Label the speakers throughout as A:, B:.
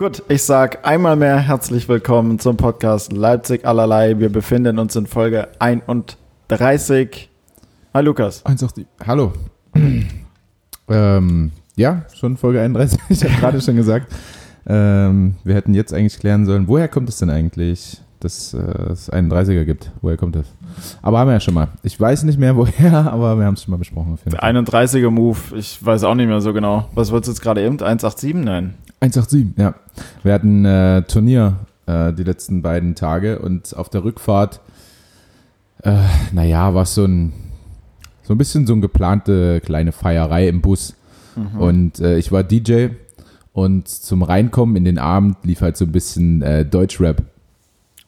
A: Gut, ich sag einmal mehr herzlich willkommen zum Podcast Leipzig allerlei. Wir befinden uns in Folge 31. Hi Lukas.
B: 187. Hallo. ähm, ja, schon Folge 31. Ich habe gerade schon gesagt, ähm, wir hätten jetzt eigentlich klären sollen, woher kommt es denn eigentlich, dass äh, es 31er gibt? Woher kommt das? Aber haben wir ja schon mal. Ich weiß nicht mehr woher, aber wir haben es schon mal besprochen. Auf jeden
A: Der 31er Move, ich weiß auch nicht mehr so genau. Was wird es jetzt gerade eben? 187? Nein.
B: 187, ja. Wir hatten äh, Turnier äh, die letzten beiden Tage und auf der Rückfahrt, äh, naja, war es so ein, so ein bisschen so eine geplante kleine Feierei im Bus.
A: Mhm.
B: Und äh, ich war DJ und zum Reinkommen in den Abend lief halt so ein bisschen äh, Deutschrap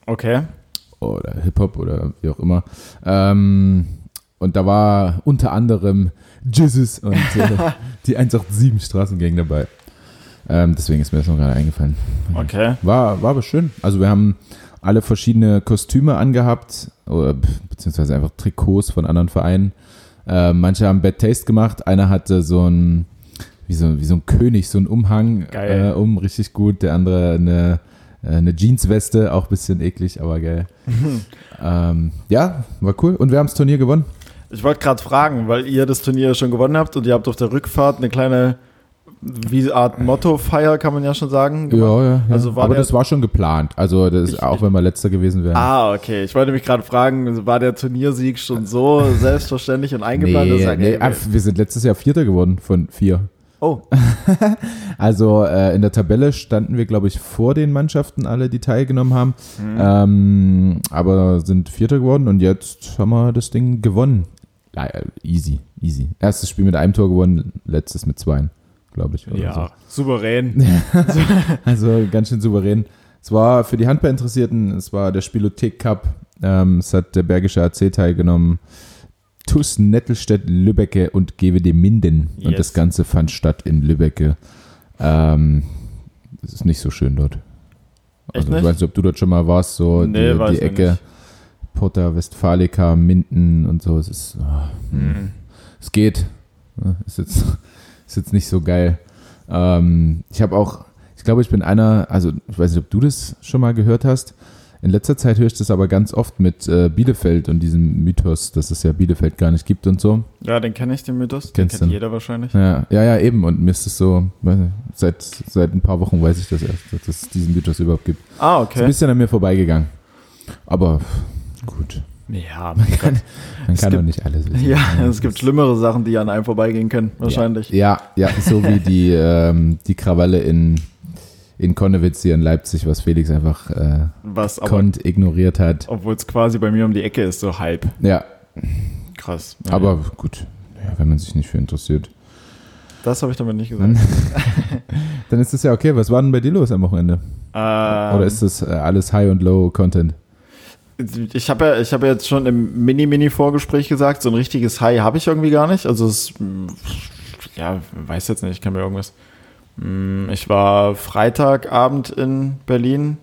A: Okay.
B: oder Hip-Hop oder wie auch immer. Ähm, und da war unter anderem Jizzes und äh, die 187 Straßengang dabei. Ähm, deswegen ist mir das noch gerade eingefallen.
A: Okay.
B: War, war aber schön. Also wir haben alle verschiedene Kostüme angehabt, oder, be- beziehungsweise einfach Trikots von anderen Vereinen. Äh, manche haben Bad Taste gemacht. Einer hatte so ein, wie so, wie so ein König, so ein Umhang
A: Geil.
B: äh, um, richtig gut. Der andere eine, äh, eine Jeansweste, auch ein bisschen eklig, aber geil. ähm, ja, war cool. Und wir haben das Turnier gewonnen.
A: Ich wollte gerade fragen, weil ihr das Turnier schon gewonnen habt und ihr habt auf der Rückfahrt eine kleine, wie eine Art Motto-Feier, kann man ja schon sagen.
B: Ja, ja, ja.
A: Also war
B: aber
A: der-
B: das war schon geplant. Also das,
A: Ich-
B: auch wenn wir letzter gewesen wären.
A: Ah, okay. Ich wollte mich gerade fragen, war der Turniersieg schon so selbstverständlich und eingeplant?
B: Nee, nee, ah, wir sind letztes Jahr Vierter geworden von vier.
A: oh,
B: Also äh, in der Tabelle standen wir, glaube ich, vor den Mannschaften alle, die teilgenommen haben.
A: Mhm.
B: Ähm, aber sind Vierter geworden und jetzt haben wir das Ding gewonnen. Easy, easy. Erstes Spiel mit einem Tor gewonnen, letztes mit zwei, glaube ich. oder
A: ja, souverän.
B: So. Also ganz schön souverän. Es war für die Handballinteressierten, es war der Spielothek Cup. Ähm, es hat der Bergische AC teilgenommen. TUS Nettelstedt, Lübbecke und GWD Minden. Und
A: Yes.
B: das Ganze fand statt in Lübbecke. Ähm, es ist nicht so schön dort.
A: Echt
B: Also, ich weiß nicht, ob du dort schon mal warst, so
A: Nee,
B: die, die Ecke
A: nicht.
B: Porta Westfalica, Minden und so. Es ist, ah,
A: Mhm.
B: es geht. Ist jetzt, ist jetzt nicht so geil. Ähm, ich habe auch, ich glaube, ich bin einer, also ich weiß nicht, ob du das schon mal gehört hast. In letzter Zeit höre ich das aber ganz oft mit äh, Bielefeld und diesem Mythos, dass es ja Bielefeld gar nicht gibt und so.
A: Ja, den kenne ich, den Mythos. Den
B: Kennst
A: kennt
B: du?
A: jeder wahrscheinlich.
B: Ja, ja, ja, eben. Und mir ist es so, nicht, seit, seit ein paar Wochen weiß ich das erst, dass es diesen Mythos überhaupt gibt.
A: Ah,
B: Ist ein
A: okay.
B: bisschen an mir vorbeigegangen. Aber gut,
A: Ja,
B: man kann, man
A: Es
B: kann doch nicht alles wissen.
A: ja, es gibt schlimmere Sachen, die an einem vorbeigehen können, wahrscheinlich.
B: Ja, ja, so wie die, ähm, die Krawalle in, in Konnewitz hier in Leipzig, was Felix einfach äh,
A: Was aber,
B: konnt ignoriert hat.
A: obwohl es quasi bei mir um die Ecke ist, so halb.
B: Ja,
A: Krass.
B: aber gut, ja, wenn man sich nicht für interessiert.
A: Das habe ich damit nicht gesagt.
B: Dann, ist das ja okay. Was war denn bei dir los am Wochenende?
A: Ähm,
B: Oder ist das äh, alles High- und Low-Content?
A: Ich habe ja, ich habe jetzt schon im Mini-Mini-Vorgespräch gesagt, so ein richtiges High habe ich irgendwie gar nicht. Also es, mh, ja, weiß jetzt nicht, ich kann mir irgendwas. Mh, Ich war Freitagabend in Berlin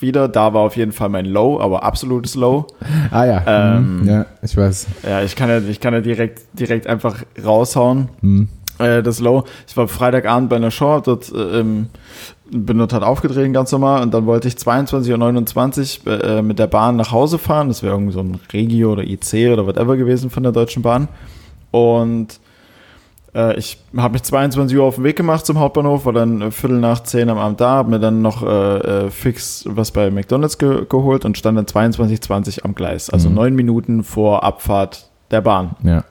A: wieder. Da war auf jeden Fall mein Low, aber absolutes Low.
B: Ah ja,
A: Ähm,
B: mhm. ja, ich weiß.
A: Ja, ich kann ja, ich kann ja direkt, direkt einfach raushauen.
B: Mhm.
A: äh, das Low. Ich war Freitagabend bei einer Show, hab dort, äh, ähm, bin dort halt aufgetreten ganz normal und dann wollte ich 22.29 Uhr äh, mit der Bahn nach Hause fahren. Das wäre irgendwie so ein Regio oder IC oder whatever gewesen von der Deutschen Bahn. Und äh, ich habe mich 22 Uhr auf den Weg gemacht zum Hauptbahnhof, war dann äh, Viertel nach zehn am Abend da, habe mir dann noch äh, äh, fix was bei McDonalds ge geholt und stand dann 22.20 am Gleis. Also
B: Mhm.
A: neun Minuten vor Abfahrt der Bahn.
B: Ja.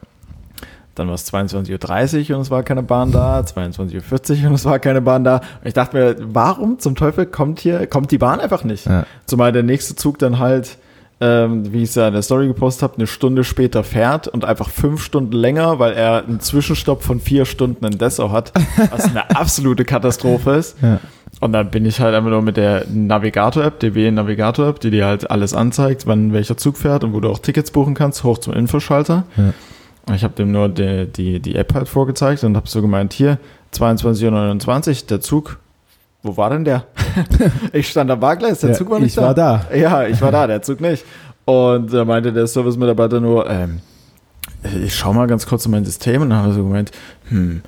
A: Dann war es 22.30 Uhr und es war keine Bahn da, 22.40 Uhr und es war keine Bahn da. Und ich dachte mir, warum zum Teufel kommt hier, kommt die Bahn einfach nicht?
B: Ja.
A: Zumal der nächste Zug dann halt, ähm, wie ich es ja in der Story gepostet habe, eine Stunde später fährt und einfach fünf Stunden länger, weil er einen Zwischenstopp von vier Stunden in Dessau hat, was eine absolute Katastrophe ist.
B: Ja.
A: Und dann bin ich halt einfach nur mit der Navigator-App, DB Navigator-App, die dir halt alles anzeigt, wann welcher Zug fährt und wo du auch Tickets buchen kannst, hoch zum Infoschalter.
B: Ja.
A: Ich habe dem nur die, die, die App halt vorgezeigt und habe so gemeint, hier, 22.29 Uhr, der Zug, wo war denn der? ich stand am Bargleis, der
B: Ja,
A: Zug war nicht
B: ich
A: da.
B: war da.
A: Ja, ich war da, der Zug nicht. Und da meinte der Service-Mitarbeiter nur, ähm, ich schau mal ganz kurz in mein System und dann haben wir so gemeint, hm,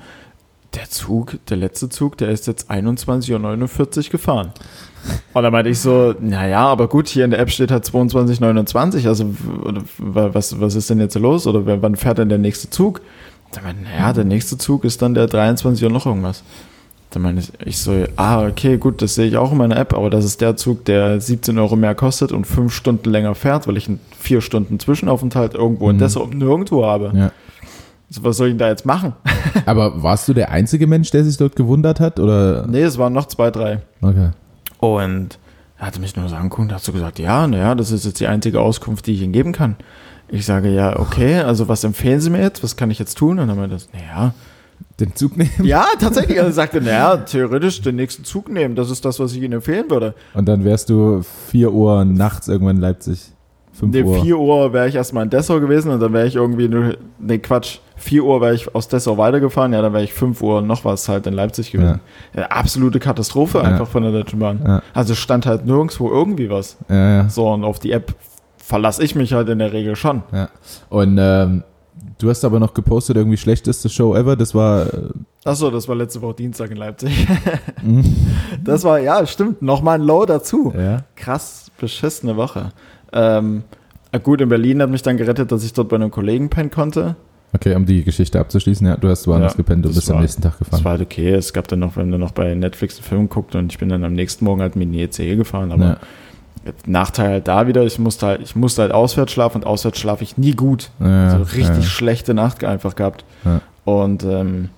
A: der Zug, der letzte Zug, der ist jetzt 21.49 Uhr gefahren. Und dann meinte ich so, naja, aber gut, hier in der App steht halt 22.29 also was, was ist denn jetzt los? Oder wann fährt denn der nächste Zug? Dann meinte, naja, der nächste Zug ist dann der 23 Uhr noch irgendwas. Dann meine ich, ich so, ah, okay, gut, das sehe ich auch in meiner App, aber das ist der Zug, der 17 Euro mehr kostet und fünf Stunden länger fährt, weil ich einen vier Stunden Zwischenaufenthalt irgendwo in
B: Mhm.
A: Dessau nirgendwo habe.
B: Ja.
A: Was soll ich denn da jetzt machen?
B: Aber warst du der einzige Mensch, der sich dort gewundert hat? Oder?
A: Nee, es waren noch zwei, drei.
B: Okay.
A: Und er hatte mich nur so angeguckt und hat so gesagt, ja, naja, das ist jetzt die einzige Auskunft, die ich Ihnen geben kann. Ich sage, ja, okay, also was empfehlen Sie mir jetzt? Was kann ich jetzt tun? Und dann meinte er, naja,
B: Den Zug nehmen?
A: ja, tatsächlich. Also er sagte, naja, theoretisch den nächsten Zug nehmen, das ist das, was ich Ihnen empfehlen würde.
B: Und dann wärst du 4 Uhr nachts irgendwann in Leipzig. 5
A: Nee,
B: Uhr.
A: 4 Uhr wäre ich erstmal in Dessau gewesen und dann wäre ich irgendwie, nur- nee, Quatsch, 4 Uhr wäre ich aus Dessau weitergefahren, ja, dann wäre ich 5 Uhr noch was halt in Leipzig gewesen. Ja. absolute Katastrophe
B: Ja.
A: einfach von der Deutschen Bahn.
B: Ja.
A: Also stand halt nirgendwo irgendwie was.
B: Ja, ja.
A: So, und auf die App verlasse ich mich halt in der Regel schon.
B: ja. Und ähm, du hast aber noch gepostet, irgendwie schlechteste Show ever. Das war. äh,
A: Achso, das war letzte Woche Dienstag in Leipzig.
B: Mhm.
A: Das war, ja, stimmt, nochmal ein Low dazu.
B: Ja.
A: Krass beschissene Woche. Ähm, äh, gut, in Berlin hat mich dann gerettet, dass ich dort bei einem Kollegen pennen konnte.
B: Okay, um die Geschichte abzuschließen, ja, du hast woanders
A: Ja,
B: gepennt und
A: das
B: bist am
A: war-
B: nächsten Tag
A: Das
B: gefahren.
A: war halt okay. Es gab dann noch, wenn du noch bei Netflix einen Film guckt und ich bin dann am nächsten Morgen halt mit in die ECE gefahren. Aber
B: ja.
A: Nachteil halt da wieder, ich musste halt, ich musste halt auswärts schlafen und auswärts schlafe ich nie gut.
B: Ja,
A: also richtig schlechte Nacht einfach gehabt. Und ähm,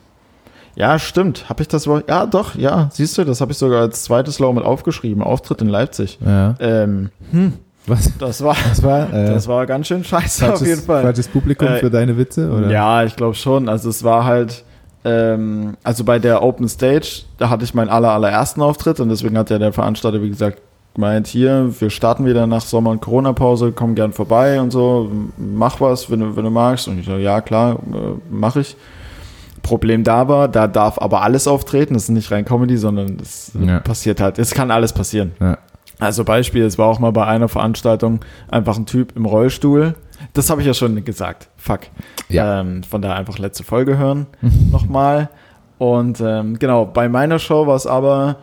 A: ja, stimmt. Habe ich das wohl? Ja, doch, ja. Siehst du, das habe ich sogar als zweites Low mit aufgeschrieben. Auftritt in Leipzig.
B: ja.
A: Ähm, hm,
B: Was,
A: das war,
B: was war? Äh,
A: das war ganz schön scheiße
B: falsches,
A: auf jeden Fall.
B: falsches Publikum
A: Äh,
B: für deine Witze? Oder?
A: Ja, ich glaube schon. Also es war halt, ähm, also bei der Open Stage, da hatte ich meinen aller, allerersten Auftritt und deswegen hat ja der Veranstalter, wie gesagt, gemeint, hier, wir starten wieder nach Sommer- und Corona-Pause, komm gern vorbei und so, mach was, wenn du, wenn du magst. Und ich so, ja klar, äh, mach ich. Problem da war, da darf aber alles auftreten, das ist nicht rein Comedy, sondern es
B: Ja.
A: passiert halt, es kann alles passieren.
B: Ja.
A: Also Beispiel, es war auch mal bei einer Veranstaltung einfach ein Typ im Rollstuhl. Das habe ich ja schon gesagt. Fuck.
B: Ja.
A: Ähm, von daher einfach letzte Folge hören nochmal. Und ähm, genau, bei meiner Show war es aber,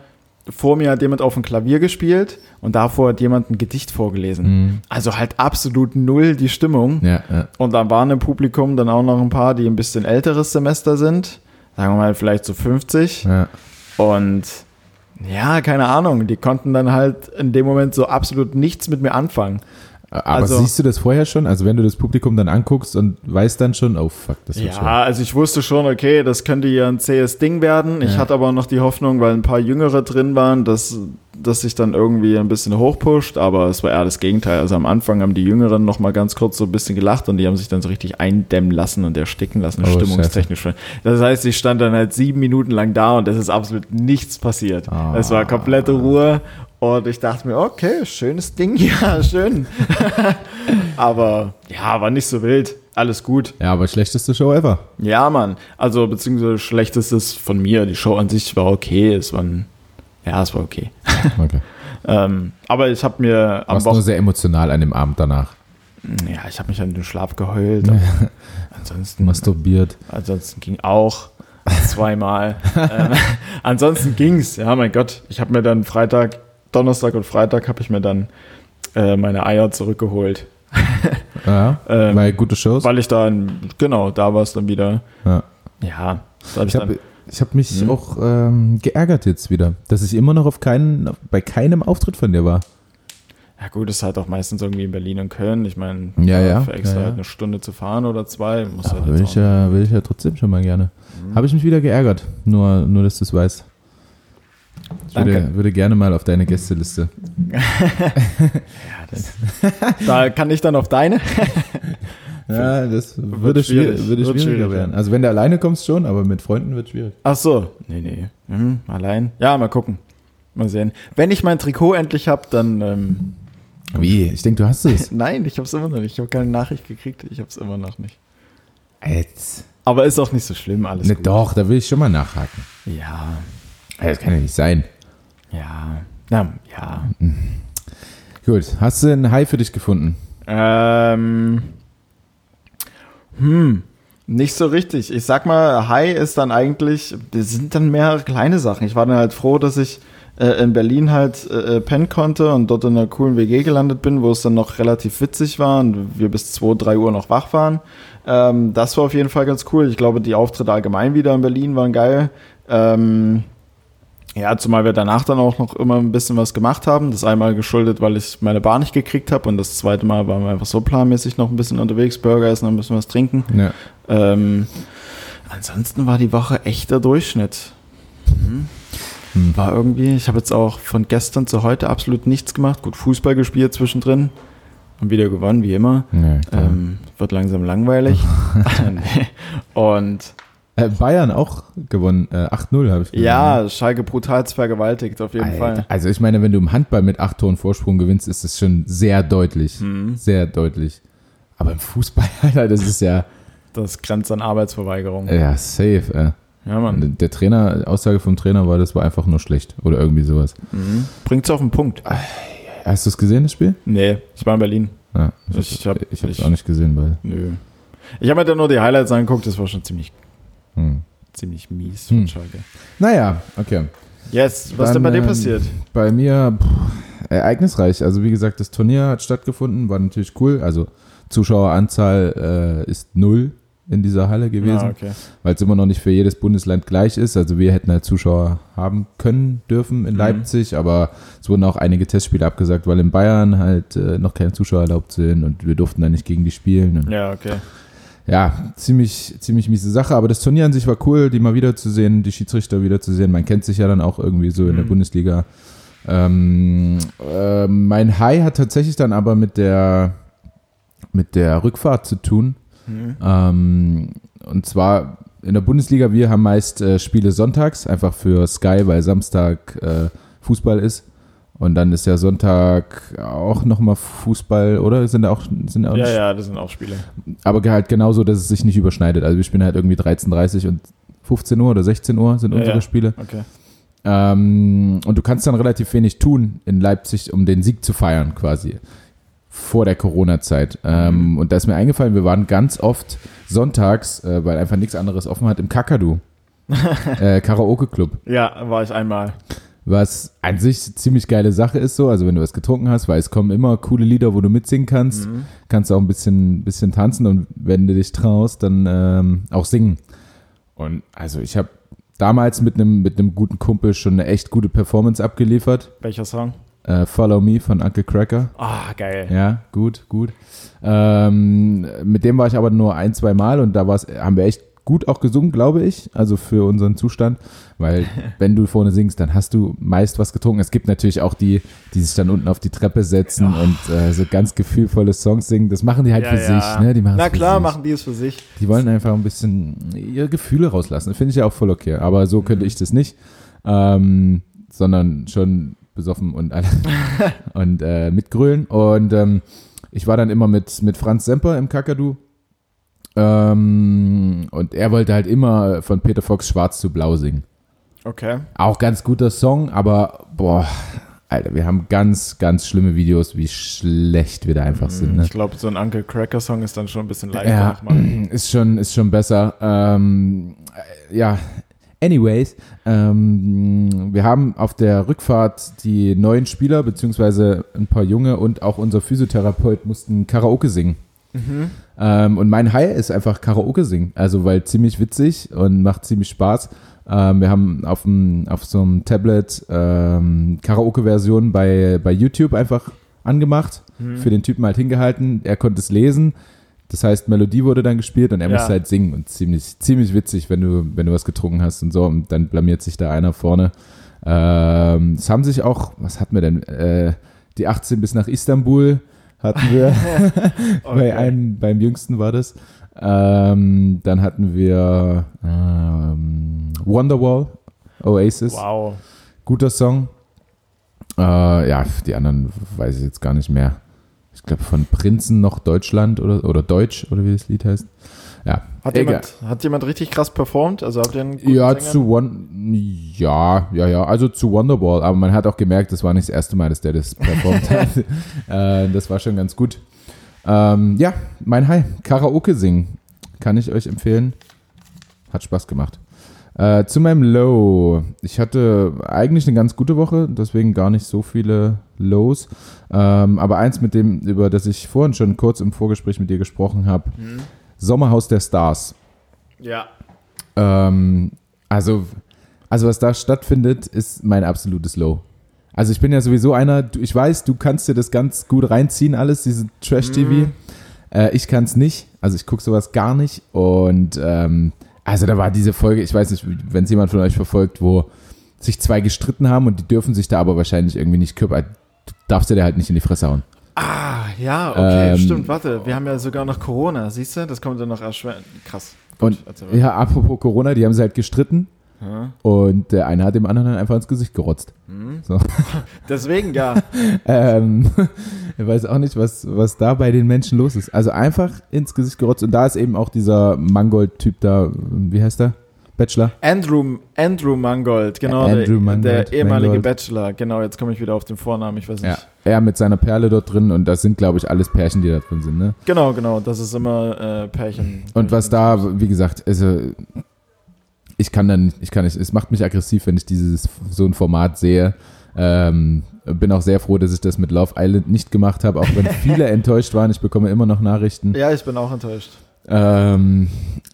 A: vor mir hat jemand auf dem Klavier gespielt und davor hat jemand ein Gedicht vorgelesen.
B: Mhm.
A: Also halt absolut null die Stimmung.
B: Ja, ja.
A: Und dann waren im Publikum dann auch noch ein paar, die ein bisschen älteres Semester sind. Sagen wir mal vielleicht so 50.
B: ja.
A: Und ja, keine Ahnung, die konnten dann halt in dem Moment so absolut nichts mit mir anfangen.
B: Aber
A: Also-
B: siehst du das vorher schon? Also wenn du das Publikum dann anguckst und weißt dann schon, oh fuck, das wird
A: Ja,
B: schon.
A: also ich wusste schon, okay, das könnte hier ein zähes Ding werden. Ich
B: Ja.
A: hatte aber noch die Hoffnung, weil ein paar Jüngere drin waren, dass das sich dann irgendwie ein bisschen hochpusht, aber es war eher das Gegenteil. Also am Anfang haben die Jüngeren noch mal ganz kurz so ein bisschen gelacht und die haben sich dann so richtig eindämmen lassen und ersticken lassen,
B: Oh,
A: stimmungstechnisch. Das heißt, ich stand dann halt sieben Minuten lang da und es ist absolut nichts passiert.
B: Ah.
A: Es war komplette Ruhe und ich dachte mir, okay, schönes Ding, ja, schön. aber ja, war nicht so wild. Alles gut.
B: Ja, aber schlechteste Show ever.
A: Ja, Mann. Also, beziehungsweise schlechtestes von mir. Die Show an sich war okay. Es war ein, ja, es war okay.
B: Okay.
A: Ähm, aber ich habe mir am
B: Warst nur
A: Wochenende,
B: sehr emotional an dem Abend danach.
A: ja, ich habe mich an den Schlaf geheult. ansonsten,
B: Masturbiert.
A: ansonsten ging auch zweimal. ähm, ansonsten ging's. Ja, mein Gott. Ich habe mir dann Freitag, Donnerstag und Freitag habe ich mir dann äh, meine Eier zurückgeholt,
B: Ja,
A: Ähm,
B: weil gute Shows.
A: weil ich dann genau da war es dann wieder.
B: Ja.
A: Ja, da habe ich
B: Ich habe hab mich
A: Hm?
B: auch ähm, geärgert jetzt wieder, dass ich immer noch auf keinen, bei keinem Auftritt von dir war.
A: Ja gut, ist halt auch meistens irgendwie in Berlin und Köln. Ich meine,
B: Ja, ja,
A: für extra
B: ja, ja.
A: halt eine Stunde zu fahren oder zwei, muss halt
B: Aber will ich, ja, will ich ja trotzdem schon mal gerne.
A: Mhm.
B: Habe ich mich wieder geärgert, nur, nur dass du es weißt. Ich
A: Danke.
B: würde, würde gerne mal auf deine Gästeliste.
A: Ja, da kann ich dann auf deine.
B: Ja, das würde,
A: schwierig,
B: schwierig, würde
A: wird
B: schwieriger
A: schwierig,
B: werden. Also wenn du alleine kommst schon, aber mit Freunden wird schwierig.
A: Ach so, nee, nee. Mhm, allein. Ja, mal gucken. Mal sehen. Wenn ich mein Trikot endlich hab, dann. Ähm,
B: Wie? Ich denke, du hast es.
A: nein, ich hab's immer noch nicht. Ich habe keine Nachricht gekriegt. Ich hab's immer noch nicht.
B: Jetzt.
A: Aber ist auch nicht so schlimm, alles
B: Ne,
A: gut.
B: doch, da will ich schon mal nachhaken.
A: Ja,
B: Das kann ja nicht sein.
A: Ja. Na, ja.
B: Gut, hast du einen Hai für dich gefunden?
A: Ähm, hm, Nicht so richtig. Ich sag mal, High ist dann eigentlich, das sind dann mehrere kleine Sachen. Ich war dann halt froh, dass ich äh, in Berlin halt äh, pennen konnte und dort in einer coolen WG gelandet bin, wo es dann noch relativ witzig war und wir bis 2, 3 Uhr noch wach waren. Ähm, das war auf jeden Fall ganz cool. Ich glaube, die Auftritte allgemein wieder in Berlin waren geil. Ähm, ja, zumal wir danach dann auch noch immer ein bisschen was gemacht haben. Das einmal geschuldet, weil ich meine Bar nicht gekriegt habe und das zweite Mal waren wir einfach so planmäßig noch ein bisschen unterwegs, Burger essen, ein bisschen was trinken.
B: Ja.
A: Ähm, ansonsten war die Woche echter Durchschnitt. Mhm.
B: Hm.
A: War irgendwie, ich habe jetzt auch von gestern zu heute absolut nichts gemacht. Gut, Fußball gespielt zwischendrin und wieder gewonnen, wie immer.
B: Ja.
A: Ähm, wird langsam langweilig. Und
B: Bayern auch gewonnen. Äh, 8-0 habe ich gesehen.
A: ja, Schalke brutal vergewaltigt, auf jeden
B: Alter,
A: Fall.
B: Also ich meine, wenn du im Handball mit acht Toren Vorsprung gewinnst, ist das schon sehr deutlich.
A: Mhm.
B: Sehr deutlich. Aber im Fußball, Alter, das ist ja,
A: Das grenzt an Arbeitsverweigerung.
B: ja safe. Äh.
A: Ja, Mann.
B: Der Trainer, Aussage vom Trainer war, das war einfach nur schlecht oder irgendwie sowas.
A: Mhm. Bringt's auf den Punkt.
B: Hast du es gesehen, das Spiel?
A: Nee, ich war in Berlin.
B: Ja,
A: Ich
B: ich
A: hab-
B: habe ich- auch nicht gesehen, weil.
A: Nö. Ich habe mir dann nur die Highlights angeguckt, das war schon ziemlich,
B: Hm.
A: ziemlich mies von
B: Hm.
A: Schalke.
B: Naja, okay.
A: Yes, was
B: Dann,
A: denn bei dir
B: ähm,
A: passiert?
B: Bei mir pff, ereignisreich. Also wie gesagt, das Turnier hat stattgefunden, war natürlich cool. Also Zuschaueranzahl äh, ist null in dieser Halle gewesen,
A: Ah, okay.
B: weil es immer noch nicht für jedes Bundesland gleich ist. Also wir hätten halt Zuschauer haben können dürfen in
A: Mhm.
B: Leipzig, aber es wurden auch einige Testspiele abgesagt, weil in Bayern halt äh, noch keine Zuschauer erlaubt sind und wir durften da nicht gegen die spielen.
A: Ja, okay.
B: Ja, ziemlich, ziemlich miese Sache, aber das Turnier an sich war cool, die mal wiederzusehen, die Schiedsrichter wiederzusehen. Man kennt sich ja dann auch irgendwie so in der
A: Mhm.
B: Bundesliga. Ähm, äh, mein High hat tatsächlich dann aber mit der, mit der Rückfahrt zu tun.
A: Mhm.
B: Ähm, und zwar in der Bundesliga, wir haben meist äh, Spiele sonntags, einfach für Sky, weil Samstag äh, Fußball ist. Und dann ist ja Sonntag auch nochmal Fußball, oder? Sind da auch, sind auch
A: Ja, ja, das sind auch Spiele.
B: aber halt genauso, dass es sich nicht überschneidet. Also wir spielen halt irgendwie 13.30 und 15 Uhr oder 16 Uhr sind
A: Ja,
B: unsere
A: ja.
B: Spiele.
A: Okay.
B: Ähm, und du kannst dann relativ wenig tun in Leipzig, um den Sieg zu feiern quasi. Vor der Corona-Zeit. Ähm, und da ist mir eingefallen, wir waren ganz oft sonntags, äh, weil einfach nichts anderes offen hat, im Kakadu. äh, Karaoke-Club.
A: Ja, war ich einmal.
B: Was an sich ziemlich geile Sache ist so, also wenn du was getrunken hast, weil es kommen immer coole Lieder, wo du mitsingen kannst,
A: Mhm.
B: kannst du auch ein bisschen, bisschen tanzen und wenn du dich traust, dann ähm, auch singen. Und also ich habe damals mit einem mit einem guten Kumpel schon eine echt gute Performance abgeliefert.
A: Welcher Song?
B: Äh, Follow Me von Uncle Cracker.
A: Ah, geil.
B: Ja, gut, gut. Ähm, mit dem war ich aber nur ein, zwei Mal und da haben wir echt gut auch gesungen, glaube ich, also für unseren Zustand, weil wenn du vorne singst, dann hast du meist was getrunken. Es gibt natürlich auch die, die sich dann unten auf die Treppe setzen und äh, so ganz gefühlvolle Songs singen. Das machen die halt
A: Ja,
B: für
A: ja.
B: sich, ne? Die machen
A: Na
B: es für
A: klar,
B: sich.
A: machen die es für sich.
B: Die wollen einfach ein bisschen ihre Gefühle rauslassen. Finde ich ja auch voll okay. Aber so könnte ich das nicht. Ähm, sondern schon besoffen und, alle- und äh, mitgrölen. Und ähm, ich war dann immer mit, mit Franz Semper im Kakadu. Ähm, und er wollte halt immer von Peter Fox Schwarz zu Blau singen.
A: Okay.
B: Auch ganz guter Song, aber boah, Alter, wir haben ganz, ganz schlimme Videos, wie schlecht wir da einfach sind. Ne?
A: Ich glaube, so ein Uncle Cracker Song ist dann schon ein bisschen leichter.
B: Ja, ist schon, ist schon besser. Ähm, äh, ja, anyways, ähm, wir haben auf der Rückfahrt die neuen Spieler, beziehungsweise ein paar Junge und auch unser Physiotherapeut mussten Karaoke singen.
A: Mhm.
B: Ähm, und mein High ist einfach Karaoke singen. Also, weil ziemlich witzig und macht ziemlich Spaß. Ähm, wir haben auf, dem, auf so einem Tablet ähm, Karaoke-Version bei, bei YouTube einfach angemacht,
A: Mhm.
B: für den Typen halt hingehalten. Er konnte es lesen. Das heißt, Melodie wurde dann gespielt und er
A: Ja.
B: musste halt singen. Und ziemlich, ziemlich witzig, wenn du, wenn du was getrunken hast und so. Und dann blamiert sich da einer vorne. Ähm, es haben sich auch, was hatten wir denn? Äh, die 18 bis nach Istanbul hatten wir.
A: Okay.
B: Bei einem, beim jüngsten war das. Ähm, dann hatten wir ähm, Wonderwall, Oasis,
A: Wow.
B: guter Song. Äh, ja, die anderen weiß ich jetzt gar nicht mehr. Ich glaube von Prinzen noch Deutschland oder, oder Deutsch oder wie das Lied heißt. Ja,
A: Hat
B: egal.
A: jemand, hat jemand richtig krass performt? Also habt ihr einen
B: Ja,
A: Sänger?
B: zu One, ja, ja, ja, also zu Wonderball, aber man hat auch gemerkt, das war nicht das erste Mal, dass der das performt hat. äh, das war schon ganz gut. Ähm, ja, mein High, Karaoke singen. kann ich euch empfehlen. Hat Spaß gemacht. Äh, zu meinem Low. Ich hatte eigentlich eine ganz gute Woche, deswegen gar nicht so viele Lows. Ähm, aber eins, mit dem, über das ich vorhin schon kurz im Vorgespräch mit dir gesprochen habe:
A: Mhm.
B: Sommerhaus der Stars.
A: Ja.
B: Ähm, also, also, was da stattfindet, ist mein absolutes Low. Also, ich bin ja sowieso einer, ich weiß, du kannst dir das ganz gut reinziehen, alles, diese Trash-TV.
A: Mhm.
B: Äh, ich kann es nicht. Also, ich gucke sowas gar nicht. Und, ähm, also, da war diese Folge, ich weiß nicht, wenn es jemand von euch verfolgt, wo sich zwei gestritten haben und die dürfen sich da aber wahrscheinlich irgendwie nicht kümmern. Du darfst dir da halt nicht in die Fresse hauen.
A: Ah, ja, okay,
B: Ähm,
A: stimmt. Warte, wir haben ja sogar noch Corona, siehst du? Das kommt dann noch erschweren. Krass.
B: Und
A: Erzähl weiter.
B: ja, apropos Corona, die haben sie halt gestritten
A: Ja.
B: und der eine hat dem anderen dann einfach ins Gesicht gerotzt.
A: Hm.
B: So.
A: Deswegen, ja.
B: Ähm, ich weiß auch nicht, was, was da bei den Menschen los ist. Also einfach ins Gesicht gerotzt. Und da ist eben auch dieser Mangold-Typ da, wie heißt der? Bachelor?
A: Andrew, Andrew Mangold, genau,
B: Andrew
A: der,
B: Mangold,
A: der ehemalige
B: Mangold.
A: Bachelor. Genau, jetzt komme ich wieder auf den Vornamen, ich weiß nicht.
B: Ja. Er mit seiner Perle dort drin und das sind, glaube ich, alles Pärchen, die da drin sind. Ne?
A: Genau, genau, das ist immer äh, Pärchen.
B: Und was da, wie gesagt, also ich kann dann, ich kann nicht, es macht mich aggressiv, wenn ich dieses so ein Format sehe. Ähm, bin auch sehr froh, dass ich das mit Love Island nicht gemacht habe, auch wenn viele enttäuscht waren. Ich bekomme immer noch Nachrichten.
A: Ja, ich bin auch enttäuscht.
B: Ähm,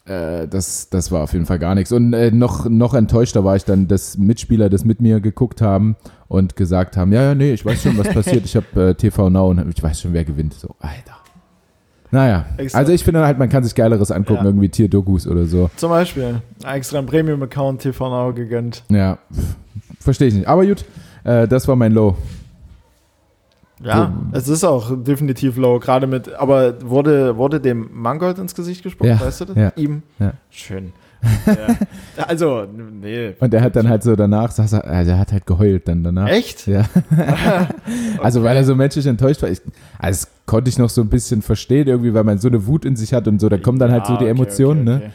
B: äh, das, das war auf jeden Fall gar nichts. Und äh, noch, noch enttäuschter war ich dann, dass Mitspieler das mit mir geguckt haben und gesagt haben, ja, ja, nee, ich weiß schon, was passiert. Ich habe äh, TV Now und ich weiß schon, wer gewinnt. So, Alter. Naja,
A: Extra.
B: also ich finde halt, man kann sich Geileres angucken,
A: Ja.
B: irgendwie Tierdokus oder so.
A: Zum Beispiel extra ein Premium-Account TV Now gegönnt.
B: Ja, verstehe ich nicht. Aber gut, äh, das war mein Low.
A: Ja, es ist auch definitiv low, gerade mit, aber wurde, wurde dem Mangold ins Gesicht gesprochen,
B: Ja,
A: weißt du das?
B: ja,
A: Ihm?
B: ja.
A: Schön. ja. Also, nee.
B: Und er hat dann halt so danach, saß er, also er hat halt geheult dann danach.
A: Echt?
B: Ja. Also weil er so menschlich enttäuscht war. Ich, also das konnte ich noch so ein bisschen verstehen, irgendwie, weil man so eine Wut in sich hat und so, da kommen dann halt so
A: Ja,
B: die
A: okay,
B: Emotionen,
A: okay,
B: ne?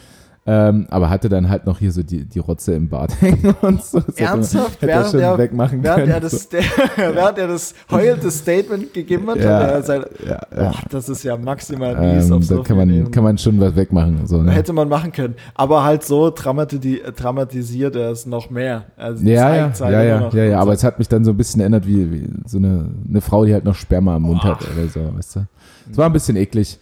B: Ähm, aber hatte dann halt noch hier so die, die Rotze im Bart hängen und so. Das
A: Ernsthaft?
B: Hätte
A: Während
B: schon
A: er-
B: wegmachen
A: Während
B: können.
A: er, das, Sta- während er das heulende Statement gegeben hat,
B: Ja,
A: hat er sein,
B: ja, ja.
A: Boah, das ist ja maximal mies
B: Ähm,
A: auf
B: da
A: so
B: kann
A: vielen
B: man, kann man schon was wegmachen. So, ne?
A: Hätte man machen können. Aber halt so dramatisi dramatisiert er es noch mehr. Also
B: Ja, ja,
A: halt
B: ja, ja, ja, ja,
A: Und
B: aber
A: so.
B: es hat mich dann so ein bisschen erinnert, wie, wie so eine, eine Frau, die halt noch Sperma am Mund
A: Boah.
B: hat oder so, weißt du. Es war ein bisschen eklig.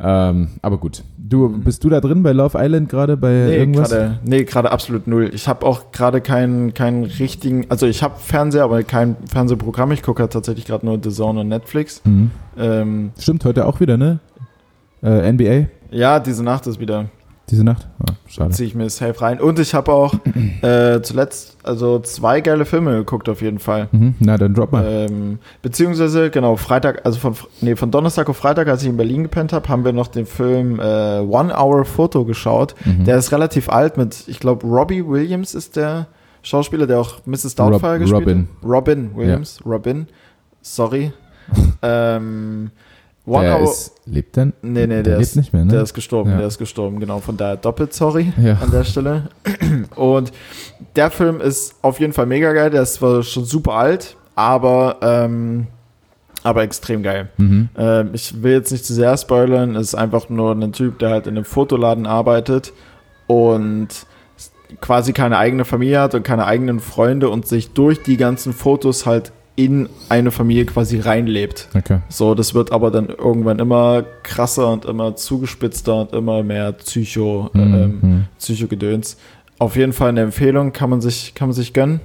B: Ähm, aber gut. Du, bist du da drin bei Love Island gerade bei
A: Nee,
B: irgendwas?
A: gerade nee, gerade absolut null. Ich habe auch gerade keinen keinen richtigen, also ich habe Fernseher, aber kein Fernsehprogramm. Ich gucke halt tatsächlich gerade nur The Zone und Netflix.
B: Mhm.
A: Ähm,
B: Stimmt, heute auch wieder, ne? Äh, NBA,
A: ja, diese Nacht ist wieder.
B: Diese Nacht? Ah, schade.
A: Ziehe ich mir safe rein. Und ich habe auch äh, zuletzt also zwei geile Filme geguckt auf jeden Fall.
B: Mhm. Na, dann drop mal.
A: Ähm, beziehungsweise, genau, Freitag, also von, nee, von Donnerstag auf Freitag, als ich in Berlin gepennt habe, haben wir noch den Film äh, One Hour Photo geschaut.
B: Mhm.
A: Der ist relativ alt mit, ich glaube, Robbie Williams ist der Schauspieler, der auch Mrs. Doubtfire
B: Rob-
A: gespielt
B: Robin.
A: hat. Robin Williams, Robin. Sorry. ähm, One
B: der ist, lebt denn?
A: nee, nee,
B: der
A: der,
B: lebt
A: ist,
B: nicht mehr, ne?
A: der ist gestorben,
B: Ja.
A: der ist gestorben, genau. Von daher doppelt sorry
B: Ja.
A: an der Stelle. Und der Film ist auf jeden Fall mega geil. Der ist zwar schon super alt, aber, ähm, aber extrem geil.
B: Mhm.
A: Ähm, ich will jetzt nicht zu sehr spoilern. Es ist einfach nur ein Typ, der halt in einem Fotoladen arbeitet und quasi keine eigene Familie hat und keine eigenen Freunde und sich durch die ganzen Fotos halt in eine Familie quasi reinlebt.
B: Okay.
A: So, das wird aber dann irgendwann immer krasser und immer zugespitzter und immer mehr Psycho,
B: Mhm.
A: ähm. Psychogedöns. Auf jeden Fall eine Empfehlung, kann man sich, kann man sich gönnen.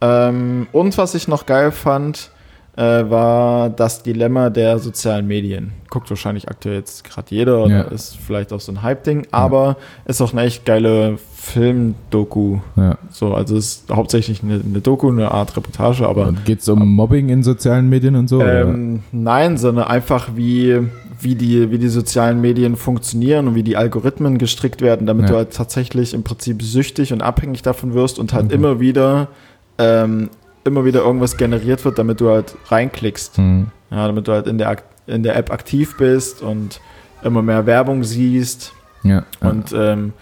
A: Ähm, und was ich noch geil fand, äh, war das Dilemma der sozialen Medien. Guckt wahrscheinlich aktuell jetzt gerade jeder oder
B: Ja.
A: ist vielleicht auch so ein Hype-Ding, aber ist auch eine echt geile Film-Doku.
B: Ja.
A: So, also es ist hauptsächlich eine, eine Doku, eine Art Reportage, aber
B: Und geht's um Mobbing in sozialen Medien und so?
A: ähm, nein, sondern einfach wie, wie, die, wie die sozialen Medien funktionieren und wie die Algorithmen gestrickt werden, damit
B: Ja.
A: du halt tatsächlich im Prinzip süchtig und abhängig davon wirst und halt
B: Okay.
A: immer wieder ähm, immer wieder irgendwas generiert wird, damit du halt reinklickst.
B: Mhm.
A: Ja, damit du halt in der, in der App aktiv bist und immer mehr Werbung siehst
B: Ja.
A: und, ähm,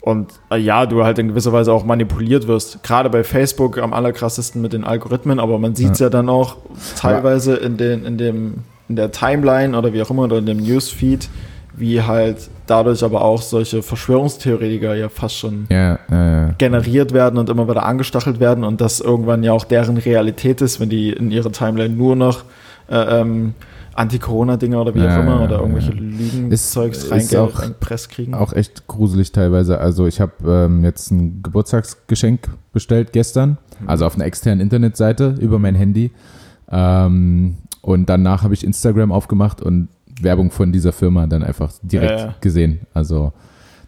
A: und äh, ja, du halt in gewisser Weise auch manipuliert wirst. Gerade bei Facebook am allerkrassesten mit den Algorithmen, aber man sieht es ja. dann auch teilweise in, den, in, dem, in der Timeline oder wie auch immer oder in dem Newsfeed, wie halt dadurch aber auch solche Verschwörungstheoretiker ja fast schon
B: Ja, äh,
A: generiert werden und immer wieder angestachelt werden und das irgendwann ja auch deren Realität ist, wenn die in ihre Timeline nur noch äh, ähm, Anti-Corona-Dinger oder wie
B: Ja,
A: auch immer
B: ja,
A: oder
B: ja.
A: irgendwelche
B: Ist-
A: Lügenzeugs reingepresst kriegen.
B: auch echt gruselig teilweise. Also ich habe ähm, jetzt ein Geburtstagsgeschenk bestellt gestern, also auf einer externen Internetseite über mein Handy. Ähm, und danach habe ich Instagram aufgemacht und Werbung von dieser Firma dann einfach direkt
A: Ja, ja.
B: gesehen. Also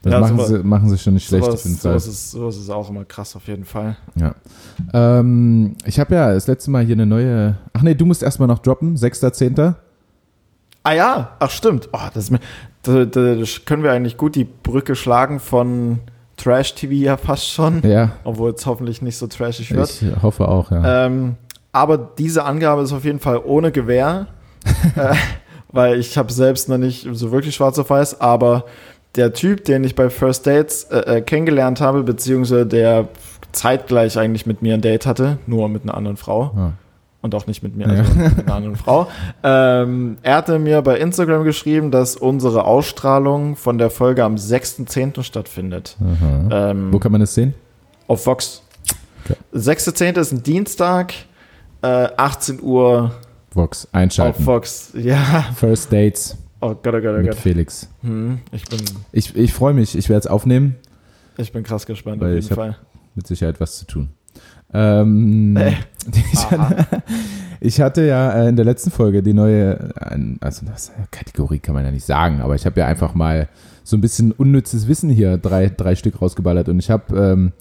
B: das
A: Ja,
B: machen,
A: sowas-
B: sie, machen sie schon nicht schlecht
A: sowas, sowas, ist, sowas ist auch immer krass auf jeden Fall.
B: Ja. Ähm, ich habe ja das letzte Mal hier eine neue. Ach nee, du musst erstmal noch droppen, 6.10.
A: Ah ja, ach stimmt. Oh, das, da, da können wir eigentlich gut die Brücke schlagen von Trash-TV ja fast schon,
B: Ja,
A: obwohl es hoffentlich nicht so trashig wird.
B: ich hoffe auch, ja.
A: Ähm, aber diese Angabe ist auf jeden Fall ohne Gewehr, äh, weil ich habe selbst noch nicht so wirklich schwarz auf weiß, aber der Typ, den ich bei First Dates äh, äh, kennengelernt habe, beziehungsweise der zeitgleich eigentlich mit mir ein Date hatte, nur mit einer anderen Frau
B: Ah.
A: Und auch nicht mit mir, also mit einer anderen Frau. Ähm, er hatte mir bei Instagram geschrieben, dass unsere Ausstrahlung von der Folge am 6.10. stattfindet. Ähm,
B: Wo kann man das sehen?
A: auf Vox.
B: Okay.
A: 6.10. ist ein Dienstag, äh, 18 Uhr
B: Vox,
A: auf
B: einschalten.
A: Fox. Ja.
B: First Dates
A: Oh Gott, oh Gott, oh
B: mit
A: Gott.
B: Felix.
A: Hm, ich, bin,
B: Ich, ich freue mich, ich werde es aufnehmen,
A: ich bin krass gespannt auf jeden Fall.
B: mit Sicherheit was zu tun. Ähm,
A: Äh.
B: ich, hatte, ja äh, in der letzten Folge die neue, äh, also das, Kategorie kann man ja nicht sagen, aber ich habe ja einfach mal so ein bisschen unnützes Wissen hier, drei, drei Stück rausgeballert und ich habe ähm,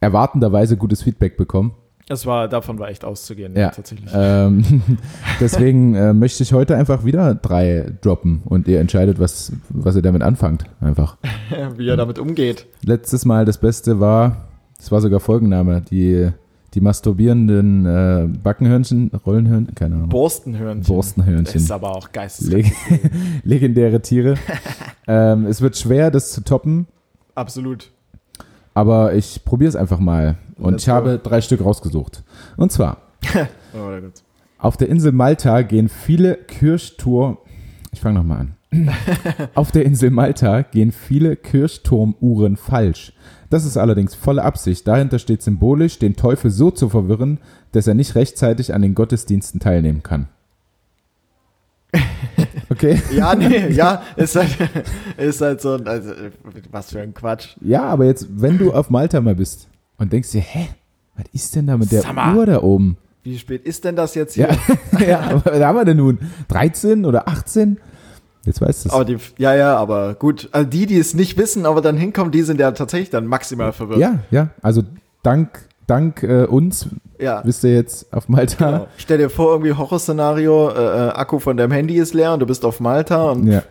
B: erwartenderweise gutes Feedback bekommen.
A: Das war, davon war echt auszugehen,
B: Ja.
A: tatsächlich.
B: Ähm, deswegen äh, möchte ich heute einfach wieder drei droppen und ihr entscheidet, was, was ihr damit anfangt. Einfach.
A: Wie er damit umgeht.
B: Letztes Mal das Beste war, das war sogar Folgenname, die, die masturbierenden äh, Backenhörnchen, Rollenhörnchen, keine Ahnung.
A: Borstenhörnchen. Das
B: Borstenhörnchen.
A: ist aber auch geistes.
B: Leg legendäre Tiere. ähm, es wird schwer, das zu toppen,
A: Absolut.
B: aber ich probiere es einfach mal. Und
A: Let's
B: ich habe drei Stück rausgesucht. Und zwar,
A: Oh.
B: Auf der Insel Malta gehen viele Kirchturm. Ich fange nochmal an. Auf der Insel Malta gehen viele Kirchturmuhren falsch. Das ist allerdings volle Absicht. Dahinter steht symbolisch, den Teufel so zu verwirren, dass er nicht rechtzeitig an den Gottesdiensten teilnehmen kann. Okay?
A: Ja, nee, ja, ist halt, ist halt so ein, also, was für ein Quatsch.
B: Ja, aber jetzt, wenn du auf Malta mal bist und denkst dir, hä, was ist denn da mit der
A: mal.
B: Uhr da oben?
A: Wie spät ist denn das jetzt hier?
B: Ja, ja aber was haben wir denn nun? 13 oder 18? Jetzt weißt du es.
A: Aber die, ja, ja, aber gut. Also die, die es nicht wissen, aber dann hinkommen, die sind ja tatsächlich dann maximal verwirrt.
B: Ja, ja. Also dank, dank äh, uns
A: ja.
B: wisst ihr jetzt auf Malta.
A: Genau. Stell dir vor, irgendwie Horrorszenario, äh, äh, Akku von deinem Handy ist leer und du bist auf Malta und
B: Ja.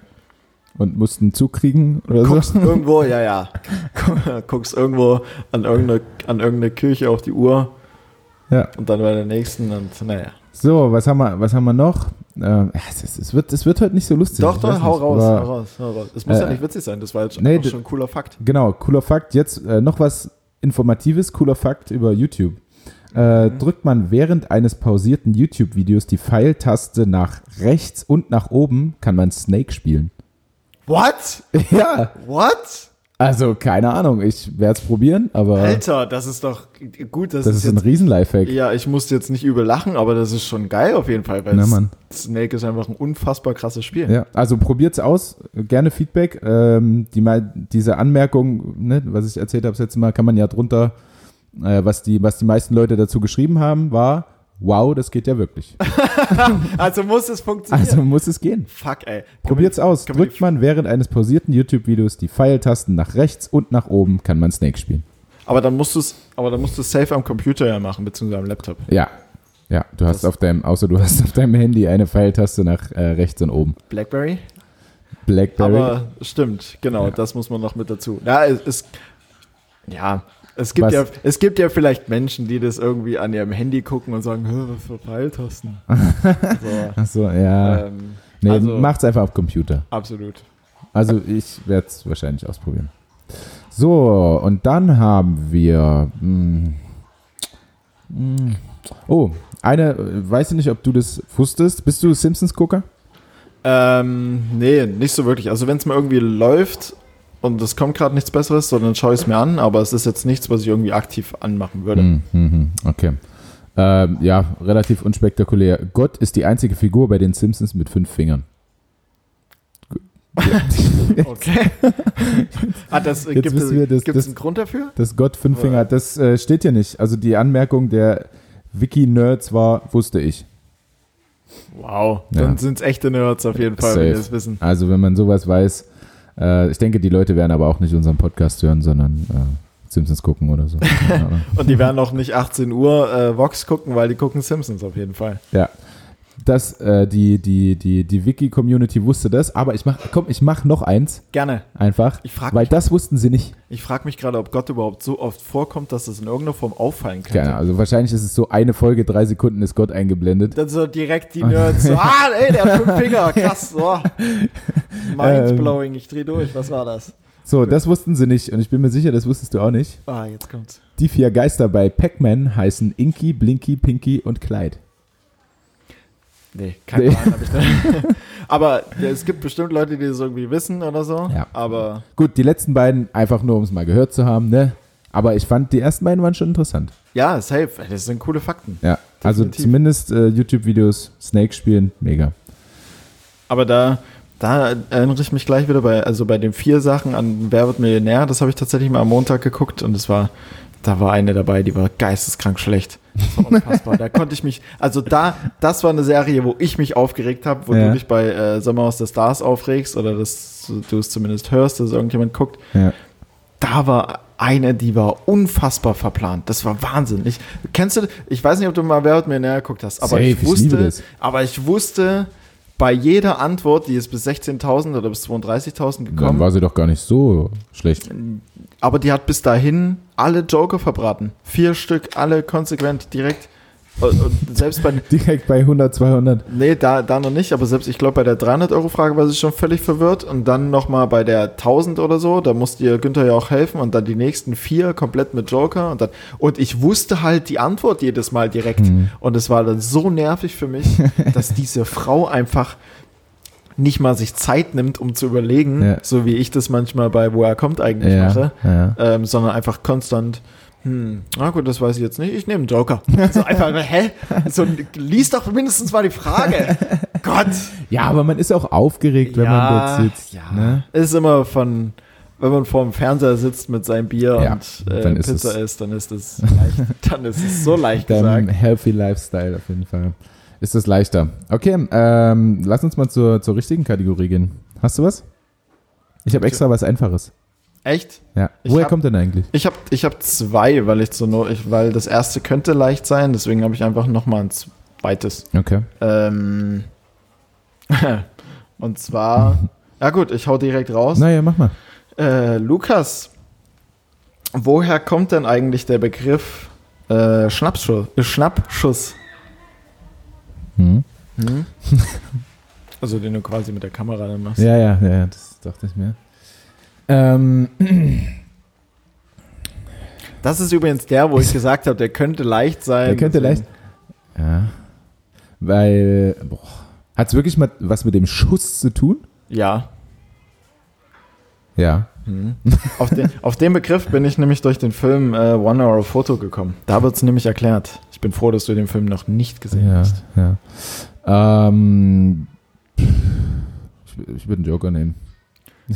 B: Und mussten einen Zug kriegen oder
A: guckst
B: so.
A: irgendwo, ja, ja, guckst irgendwo an irgendeine, an irgendeine Kirche auf die Uhr
B: Ja.
A: und dann bei der nächsten und naja.
B: So, was haben wir, was haben wir noch? Ähm, es, es, wird, es wird heute nicht so lustig.
A: Doch, doch, hau
B: nicht,
A: raus, hau raus, hau raus. Es muss
B: Äh,
A: ja nicht witzig sein, das war jetzt
B: nee,
A: schon ein cooler Fakt.
B: Genau, cooler Fakt. Jetzt äh, noch was Informatives, cooler Fakt über YouTube. Äh,
A: Mhm.
B: Drückt man während eines pausierten YouTube-Videos die Pfeiltaste nach rechts und nach oben, kann man Snake spielen.
A: What?
B: ja,
A: What?
B: Also keine Ahnung, ich werde es probieren, aber
A: Alter, das ist doch gut, das,
B: das
A: ist
B: ist ein
A: jetzt
B: Riesen-Lifehack.
A: Ja, ich musste jetzt nicht übel lachen, aber das ist schon geil auf jeden Fall, weil
B: Na, Mann.
A: Snake ist einfach ein unfassbar krasses Spiel.
B: Ja, also probiert's aus, gerne Feedback. Ähm, die, mal- diese Anmerkung, ne, was ich erzählt habe das letzte Mal, kann man ja drunter, äh, was, die, was die meisten Leute dazu geschrieben haben, war, wow, das geht ja wirklich.
A: Also muss es funktionieren.
B: Also muss es gehen.
A: Fuck, ey.
B: Probiert's
A: man-
B: aus.
A: kann man
B: Drückt man während eines pausierten YouTube-Videos die Pfeiltasten nach rechts und nach oben, kann man Snake spielen.
A: Aber dann musst du es, aber dann musst du safe am Computer ja machen, beziehungsweise am Laptop.
B: Ja. Ja, du hast
A: Das-
B: auf deinem, außer du hast auf deinem Handy eine Pfeiltaste nach äh, rechts und oben.
A: Blackberry?
B: Blackberry.
A: Aber stimmt, genau,
B: Ja.
A: das muss man noch mit dazu. Ja, es, es ja, es gibt
B: Was?
A: ja, es gibt ja vielleicht Menschen, die das irgendwie an ihrem Handy gucken und sagen, "Hä, was für Pfeiltasten. so,
B: Achso, ja.
A: ähm,
B: nee,
A: also-
B: macht's einfach auf Computer.
A: absolut.
B: Also ich werde es wahrscheinlich ausprobieren. So, und dann haben wir. Mh, mh, oh, eine, weiß ich nicht, ob du das wusstest. Bist du Simpsons-Gucker?
A: Ähm, nee, nicht so wirklich. Also wenn es mal irgendwie läuft und es kommt gerade nichts Besseres, so, dann schaue ich es mir an, aber es ist jetzt nichts, was ich irgendwie aktiv anmachen würde.
B: Hm, hm, hm, okay. Ähm, ja, relativ unspektakulär. Gott ist die einzige Figur bei den Simpsons mit fünf Fingern.
A: Okay. Hat das,
B: Jetzt
A: gibt es
B: wissen wir,
A: es
B: das-
A: einen Grund dafür?
B: Dass Gott fünf Finger hat, das äh, steht hier nicht. Also die Anmerkung der Wiki-Nerds war, wusste ich.
A: Wow,
B: Ja.
A: dann sind es echte Nerds auf jeden Fall, wenn die
B: Safe.
A: das wissen.
B: Also wenn man sowas weiß, äh, ich denke, die Leute werden aber auch nicht unseren Podcast hören, sondern äh, Simpsons gucken oder so.
A: Und die werden auch nicht 18 Uhr äh, Vox gucken, weil die gucken Simpsons auf jeden Fall.
B: ja. Das, äh, die, die, die, die Wiki-Community wusste das, aber ich mach, komm, ich mach noch eins,
A: Gerne.
B: einfach,
A: Ich frage
B: weil
A: mich,
B: das wussten sie nicht.
A: ich frag mich gerade, ob Gott überhaupt so oft vorkommt, dass es in irgendeiner Form auffallen.
B: Keine Ahnung, also wahrscheinlich ist es so eine Folge, drei Sekunden ist Gott eingeblendet.
A: Dann so direkt die Nerds so, ah, ey, der hat fünf Finger, krass, so. Mindblowing, ich dreh durch, was war das?
B: So, das wussten sie nicht und ich bin mir sicher, das wusstest du auch nicht.
A: Ah, jetzt kommt's.
B: Die vier Geister bei Pac-Man heißen Inky, Blinky, Pinky und Clyde.
A: Nee, kein
B: Nee.
A: Plan hab ich da. Aber ja, es gibt bestimmt Leute, die das irgendwie wissen oder so.
B: Ja.
A: Aber
B: Gut, die letzten beiden einfach nur, um es mal gehört zu haben, ne? Aber ich fand, die ersten beiden waren schon interessant.
A: ja, safe. Das sind coole Fakten.
B: Ja, also
A: Definitiv.
B: zumindest äh, YouTube-Videos, Snake spielen, mega.
A: Aber da, da erinnere ich mich gleich wieder bei, also bei den vier Sachen an Wer wird Millionär, das habe ich tatsächlich mal am Montag geguckt und es war, da war eine dabei, die war geisteskrank schlecht. Das war unfassbar. da konnte ich mich, also da, das war eine Serie, wo ich mich aufgeregt habe, wo
B: Ja.
A: du dich bei äh, Sommerhaus der Stars aufregst oder dass du es zumindest hörst, dass irgendjemand guckt.
B: Ja.
A: Da war eine, die war unfassbar verplant. Das war Wahnsinn. Ich, kennst du, ich weiß nicht, ob du mal Wer wird Millionär geguckt hast, aber
B: Safe,
A: ich
B: ich
A: wusste,
B: das.
A: aber ich wusste bei jeder Antwort, die ist bis 16.000 oder bis 32.000
B: Dann
A: gekommen,
B: war sie doch gar nicht so schlecht.
A: aber die hat bis dahin alle Joker verbraten. Vier Stück, alle konsequent direkt. Und, selbst bei,
B: Direkt bei 100, 200.
A: nee, da, da noch nicht, aber selbst, ich glaube, bei der 300-Euro-Frage war sie schon völlig verwirrt. Und dann nochmal bei der 1000 oder so, da musste ihr Günther ja auch helfen. Und dann die nächsten vier komplett mit Joker. Und, dann, und ich wusste halt die Antwort jedes Mal direkt.
B: Mhm.
A: Und es war dann so nervig für mich, dass diese Frau einfach nicht mal sich Zeit nimmt, um zu überlegen,
B: Ja.
A: so wie ich das manchmal bei Woher kommt eigentlich
B: Ja,
A: mache,
B: ja.
A: ähm, sondern einfach konstant, hm, na gut, das weiß ich jetzt nicht, ich nehme einen Joker. So einfach, hä? So, lies doch mindestens mal die Frage. Gott.
B: ja, aber man ist auch aufgeregt, wenn man dort sitzt.
A: ja.
B: Ne?
A: Ist immer von, wenn man vor dem Fernseher sitzt mit seinem Bier
B: Ja,
A: und äh, Pizza isst, dann ist es leicht, dann ist es so leicht
B: Dann
A: gesagt.
B: Healthy Lifestyle auf jeden Fall. Ist das leichter. Okay, ähm, lass uns mal zur, zur richtigen Kategorie gehen. Hast du was? Ich habe extra was Einfaches.
A: Echt?
B: Ja.
A: Ich
B: Woher
A: hab-
B: kommt denn eigentlich?
A: Ich habe ich hab zwei, weil ich so nur, ich, weil das erste könnte leicht sein, deswegen habe ich einfach noch mal ein zweites.
B: Okay.
A: Ähm, und zwar, ja gut, ich hau direkt raus.
B: Naja, mach mal.
A: Äh, Lukas, woher kommt denn eigentlich der Begriff äh, Schnappschuss? Äh, Schnappschuss?
B: Hm?
A: Hm? also den du quasi mit der Kamera dann machst.
B: Ja, ja, ja, ja, das dachte ich mir. Ähm,
A: Das ist übrigens der, wo ich gesagt habe, der könnte leicht sein.
B: Der könnte
A: deswegen-
B: ja. Weil, hat es wirklich mal was mit dem Schuss zu tun?
A: Ja.
B: Ja.
A: Mhm. auf, den, auf den Begriff bin ich nämlich durch den Film äh, One Hour Photo gekommen. Da wird es nämlich erklärt. Ich bin froh, dass du den Film noch nicht gesehen
B: Ja,
A: hast.
B: ja. Ähm, ich, ich würde einen Joker nehmen.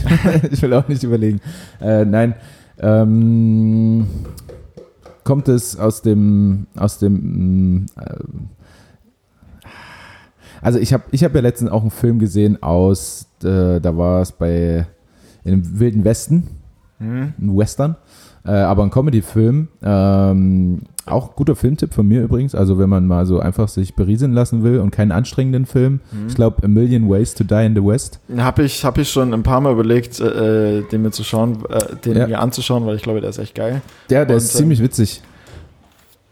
B: ich will auch nicht überlegen. Äh, nein. Ähm, kommt es aus dem, aus dem, mm, äh, also ich habe ich hab ja letztens auch einen Film gesehen aus, äh, da war es bei, in dem Wilden Westen,
A: Mhm.
B: ein Western, äh, aber ein Comedy-Film. Ähm, auch guter Filmtipp von mir übrigens. Also wenn man mal so einfach sich berieseln lassen will und keinen anstrengenden Film.
A: Mhm.
B: Ich glaube, A Million Ways to Die in the West.
A: Habe ich, hab ich schon ein paar Mal überlegt, äh, den mir zu schauen, äh, den
B: Ja.
A: mir anzuschauen, weil ich glaube, der ist echt geil.
B: Der, der
A: Und,
B: ist
A: ähm,
B: ziemlich witzig.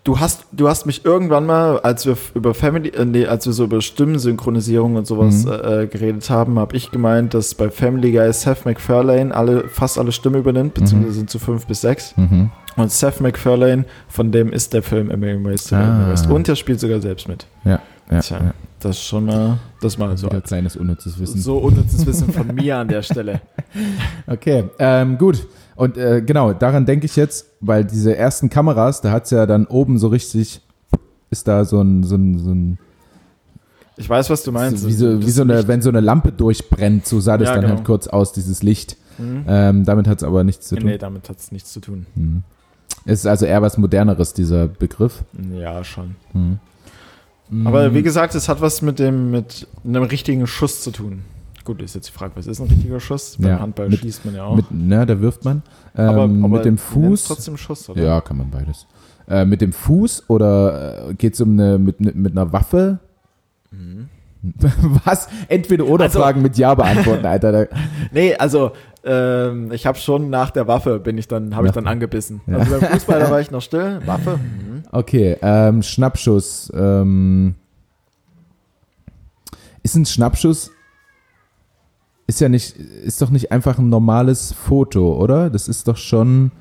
A: Du hast, du hast mich irgendwann mal, als wir über Family, äh, nee, als wir so über Stimmensynchronisierung und sowas
B: Mhm.
A: äh, geredet haben, habe ich gemeint, dass bei Family Guy Seth MacFarlane alle, fast alle Stimmen übernimmt, beziehungsweise sind zu fünf bis sechs.
B: Mhm.
A: Und Seth MacFarlane, von dem ist der Film A Million Ways to
B: Ah.
A: West. Und er spielt sogar selbst mit.
B: Ja, ja,
A: Tja.
B: ja.
A: Das ist schon mal, das mal so,
B: Wieder kleines unnützes Wissen.
A: so unnützes Wissen von mir an der Stelle.
B: Okay, ähm, gut. Und äh, genau, daran denke ich jetzt, weil diese ersten Kameras, da hat es ja dann oben so richtig, ist da so ein, so ein, so ein
A: Ich weiß, was du meinst.
B: wie, so, wie so eine,
A: Licht-
B: wenn so eine Lampe durchbrennt, so sah das
A: Ja,
B: dann
A: genau.
B: halt kurz aus, dieses Licht.
A: Mhm.
B: Ähm, damit hat es aber nichts zu tun.
A: Nee, damit hat es nichts zu tun.
B: Mhm. Es ist also eher was Moderneres, dieser Begriff.
A: Ja, schon.
B: Mhm.
A: Aber wie gesagt, es hat was mit dem, mit einem richtigen Schuss zu tun. Gut, ist jetzt die Frage, was ist ein richtiger Schuss? Beim
B: Ja,
A: Handball
B: mit-
A: schießt man ja auch.
B: Mit, na, da wirft man. Ähm,
A: aber, aber
B: mit dem Fuß.
A: trotzdem Schuss, oder?
B: Ja, kann man beides. Äh, mit dem Fuß oder geht es um eine mit, mit einer Waffe? Was? Entweder oder
A: Mhm. Also-
B: Fragen mit Ja beantworten, Alter.
A: Nee, also ähm, ich habe schon nach der Waffe bin ich dann, habe ich dann angebissen.
B: Ja.
A: Also beim Fußball da war ich noch still. Waffe? Mhm.
B: Okay, ähm, Schnappschuss. Ähm, ist ein Schnappschuss ist ja nicht, ist doch nicht einfach ein normales Foto, oder? Das ist doch schon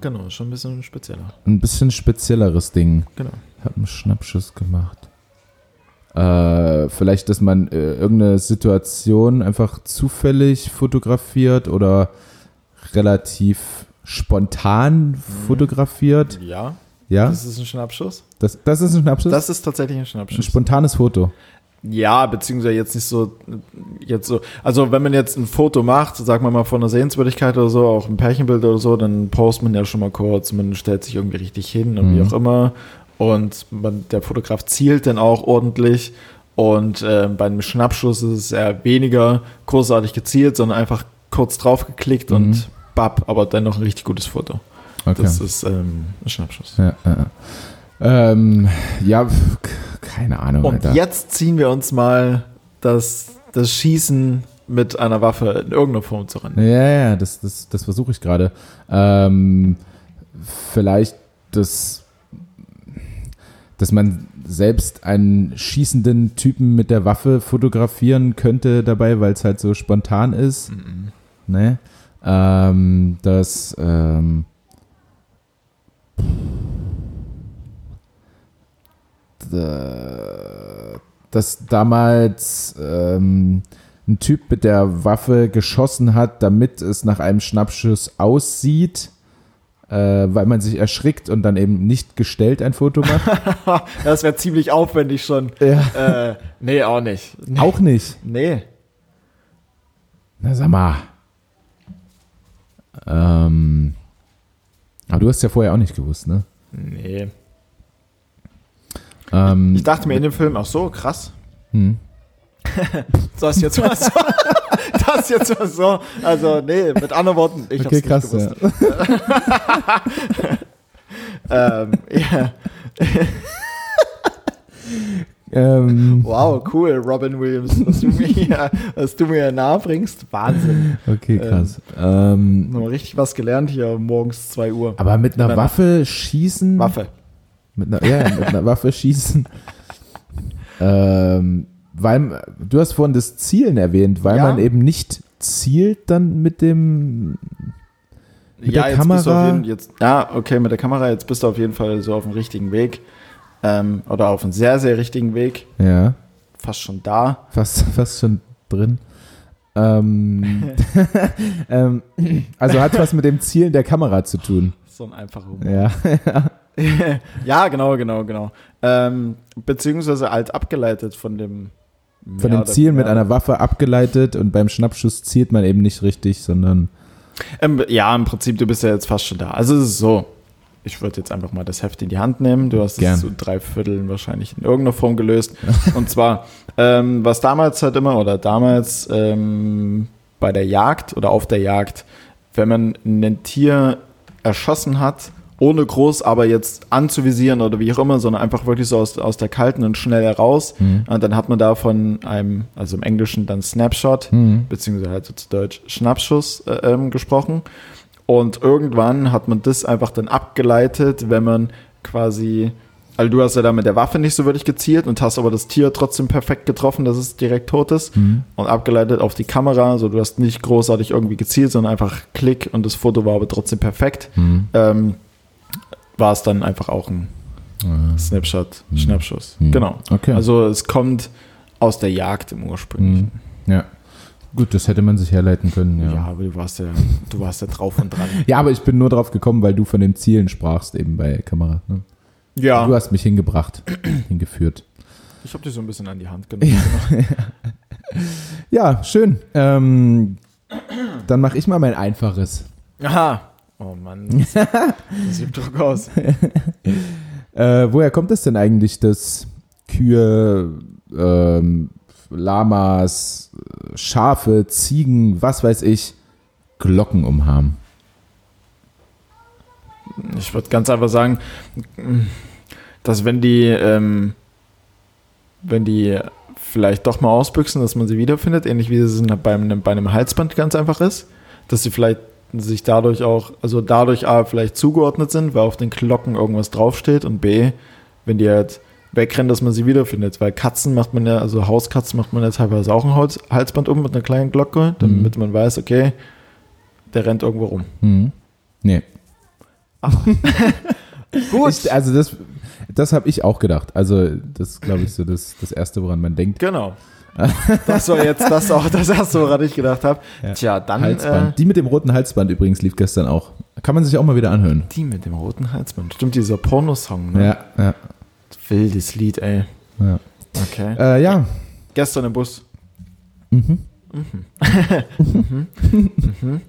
A: Genau, schon ein bisschen spezieller.
B: ein bisschen spezielleres Ding.
A: Genau.
B: Hab einen Schnappschuss gemacht. Äh, vielleicht, dass man äh, irgendeine Situation einfach zufällig fotografiert oder relativ spontan fotografiert.
A: Ja,
B: Ja,
A: das ist ein Schnappschuss.
B: das, das ist ein Schnappschuss.
A: Das ist tatsächlich ein
B: ein
A: Schnappschuss.
B: spontanes Foto.
A: Ja, beziehungsweise jetzt nicht so, jetzt so, also wenn man jetzt ein Foto macht, sagen wir mal von einer Sehenswürdigkeit oder so, auch ein Pärchenbild oder so, dann postet man ja schon mal kurz, man stellt sich irgendwie richtig hin und wie
B: Mhm.
A: auch immer und man, der Fotograf zielt dann auch ordentlich und äh, bei einem Schnappschuss ist es eher weniger großartig gezielt, sondern einfach kurz drauf geklickt
B: Mhm.
A: und bap, aber dennoch ein richtig gutes Foto.
B: Okay.
A: Das ist ähm, ein Schnappschuss.
B: ja, ja, ja. Ähm, ja, keine Ahnung.
A: Und
B: Alter.
A: jetzt ziehen wir uns mal das, das Schießen mit einer Waffe in irgendeiner Form zu rennen.
B: Ja, ja, das, das, das versuche ich gerade. Ähm, vielleicht das, dass man selbst einen schießenden Typen mit der Waffe fotografieren könnte dabei, weil es halt so spontan ist. Ne? Ähm, dass ähm, dass damals ähm, ein Typ mit der Waffe geschossen hat, damit es nach einem Schnappschuss aussieht, äh, weil man sich erschrickt und dann eben nicht gestellt ein Foto macht.
A: Das wäre ziemlich aufwendig schon.
B: ja.
A: äh, nee, auch nicht. Nee.
B: Auch nicht.
A: Nee.
B: Na sag mal. Ähm, aber du hast ja vorher auch nicht gewusst, ne?
A: Nee.
B: Ähm,
A: Ich dachte mir in dem Film, ach so, krass.
B: hm.
A: Das jetzt mal so. Das jetzt mal so. Also, nee, mit anderen Worten, ich
B: okay,
A: hab's
B: krass.
A: nicht
B: Ja.
A: gewusst. Ähm, ja.
B: Ähm,
A: Wow, cool, Robin Williams, was du mir hier, was du mir nahe bringst. Wahnsinn.
B: okay, krass. Ähm,
A: Nochmal richtig was gelernt hier morgens 2 Uhr.
B: aber mit einer. Waffe schießen?
A: Waffe.
B: Mit einer, ja, mit einer Waffe schießen. ähm, weil, du hast vorhin das Zielen erwähnt, weil
A: Ja.
B: man eben nicht zielt dann mit dem. Mit der
A: jetzt bist du
B: Kamera?
A: auf jeden, jetzt, ja, okay, mit der Kamera, jetzt bist du auf jeden Fall so auf dem richtigen Weg. Ähm, oder auf einem sehr, sehr richtigen Weg.
B: Ja,
A: Fast schon da.
B: fast, fast schon drin. Ähm, ähm, also hat was mit dem Zielen der Kamera zu tun.
A: So ein einfacher Humor.
B: Ja.
A: ja, genau, genau, genau. Ähm, beziehungsweise alt abgeleitet von dem
B: Von dem Zielen mit
A: ja.
B: einer Waffe abgeleitet und beim Schnappschuss zielt man eben nicht richtig, sondern.
A: Ähm, ja, im Prinzip, du bist ja jetzt fast schon da. Also es ist so, ich würde jetzt einfach mal das Heft in die Hand nehmen. Du hast
B: Gern.
A: es zu drei Vierteln wahrscheinlich in irgendeiner Form gelöst. Und zwar, ähm, was damals halt immer, oder damals ähm, bei der Jagd oder auf der Jagd, wenn man ein Tier erschossen hat, ohne groß aber jetzt anzuvisieren oder wie auch immer, sondern einfach wirklich so aus, aus der Kalten und schnell heraus. Und dann hat man da von einem, also im Englischen dann Snapshot,
B: Mhm.
A: beziehungsweise halt so zu Deutsch Schnappschuss äh, ähm, gesprochen. Und irgendwann hat man das einfach dann abgeleitet, wenn man quasi, also du hast ja da mit der Waffe nicht so wirklich gezielt und hast aber das Tier trotzdem perfekt getroffen, dass es direkt tot ist.
B: Mhm.
A: Und abgeleitet auf die Kamera, so du hast nicht großartig irgendwie gezielt, sondern einfach Klick und das Foto war aber trotzdem perfekt.
B: Mhm.
A: Ähm, war es dann einfach auch ein Snapshot, Schnappschuss.
B: Mhm.
A: Genau.
B: Okay.
A: Also es kommt aus der Jagd im ursprünglichen.
B: Mhm. Ja. Gut, das hätte man sich herleiten können, ja.
A: Ja,
B: Ja,
A: aber du warst ja, du warst ja drauf und dran.
B: aber ich bin nur drauf gekommen, weil du von den Zielen sprachst eben bei Kamera. Ne?
A: Ja,
B: Du hast mich hingebracht, hingeführt.
A: ich habe dich so ein bisschen an die Hand genommen.
B: Ja, schön. Ähm, dann mache ich mal mein einfaches.
A: Aha. Oh Mann, das, das sieht Druck aus.
B: Äh, woher kommt es denn eigentlich, dass Kühe, ähm, Lamas, Schafe, Ziegen, was weiß ich, Glocken umhaben?
A: Ich würde ganz einfach sagen, dass wenn die, ähm, wenn die vielleicht doch mal ausbüchsen, dass man sie wiederfindet, ähnlich wie es bei einem, bei einem Halsband ganz einfach ist, dass sie vielleicht sich dadurch auch, also dadurch A, vielleicht zugeordnet sind, weil auf den Glocken irgendwas draufsteht und B, wenn die halt wegrennen, dass man sie wiederfindet, weil Katzen macht man ja, also Hauskatzen macht man ja teilweise auch ein Halsband um mit einer kleinen Glocke, damit man weiß, okay, der rennt irgendwo rum.
B: Hm. Nee.
A: Gut.
B: Ich, also das, das habe ich auch gedacht. Also das ist, glaube ich, so das, das Erste, woran man denkt.
A: Genau. Das war jetzt das auch das erste, woran ich gedacht habe.
B: Ja.
A: Tja, dann
B: Halsband.
A: äh,
B: Die mit dem roten Halsband übrigens lief gestern auch. Kann man sich auch mal wieder anhören.
A: die mit dem roten Halsband. Stimmt, dieser Pornosong. Ne?
B: Ja, ja,
A: Wildes Lied, ey.
B: ja.
A: Okay.
B: Äh, ja.
A: Gestern im Bus.
B: Mhm.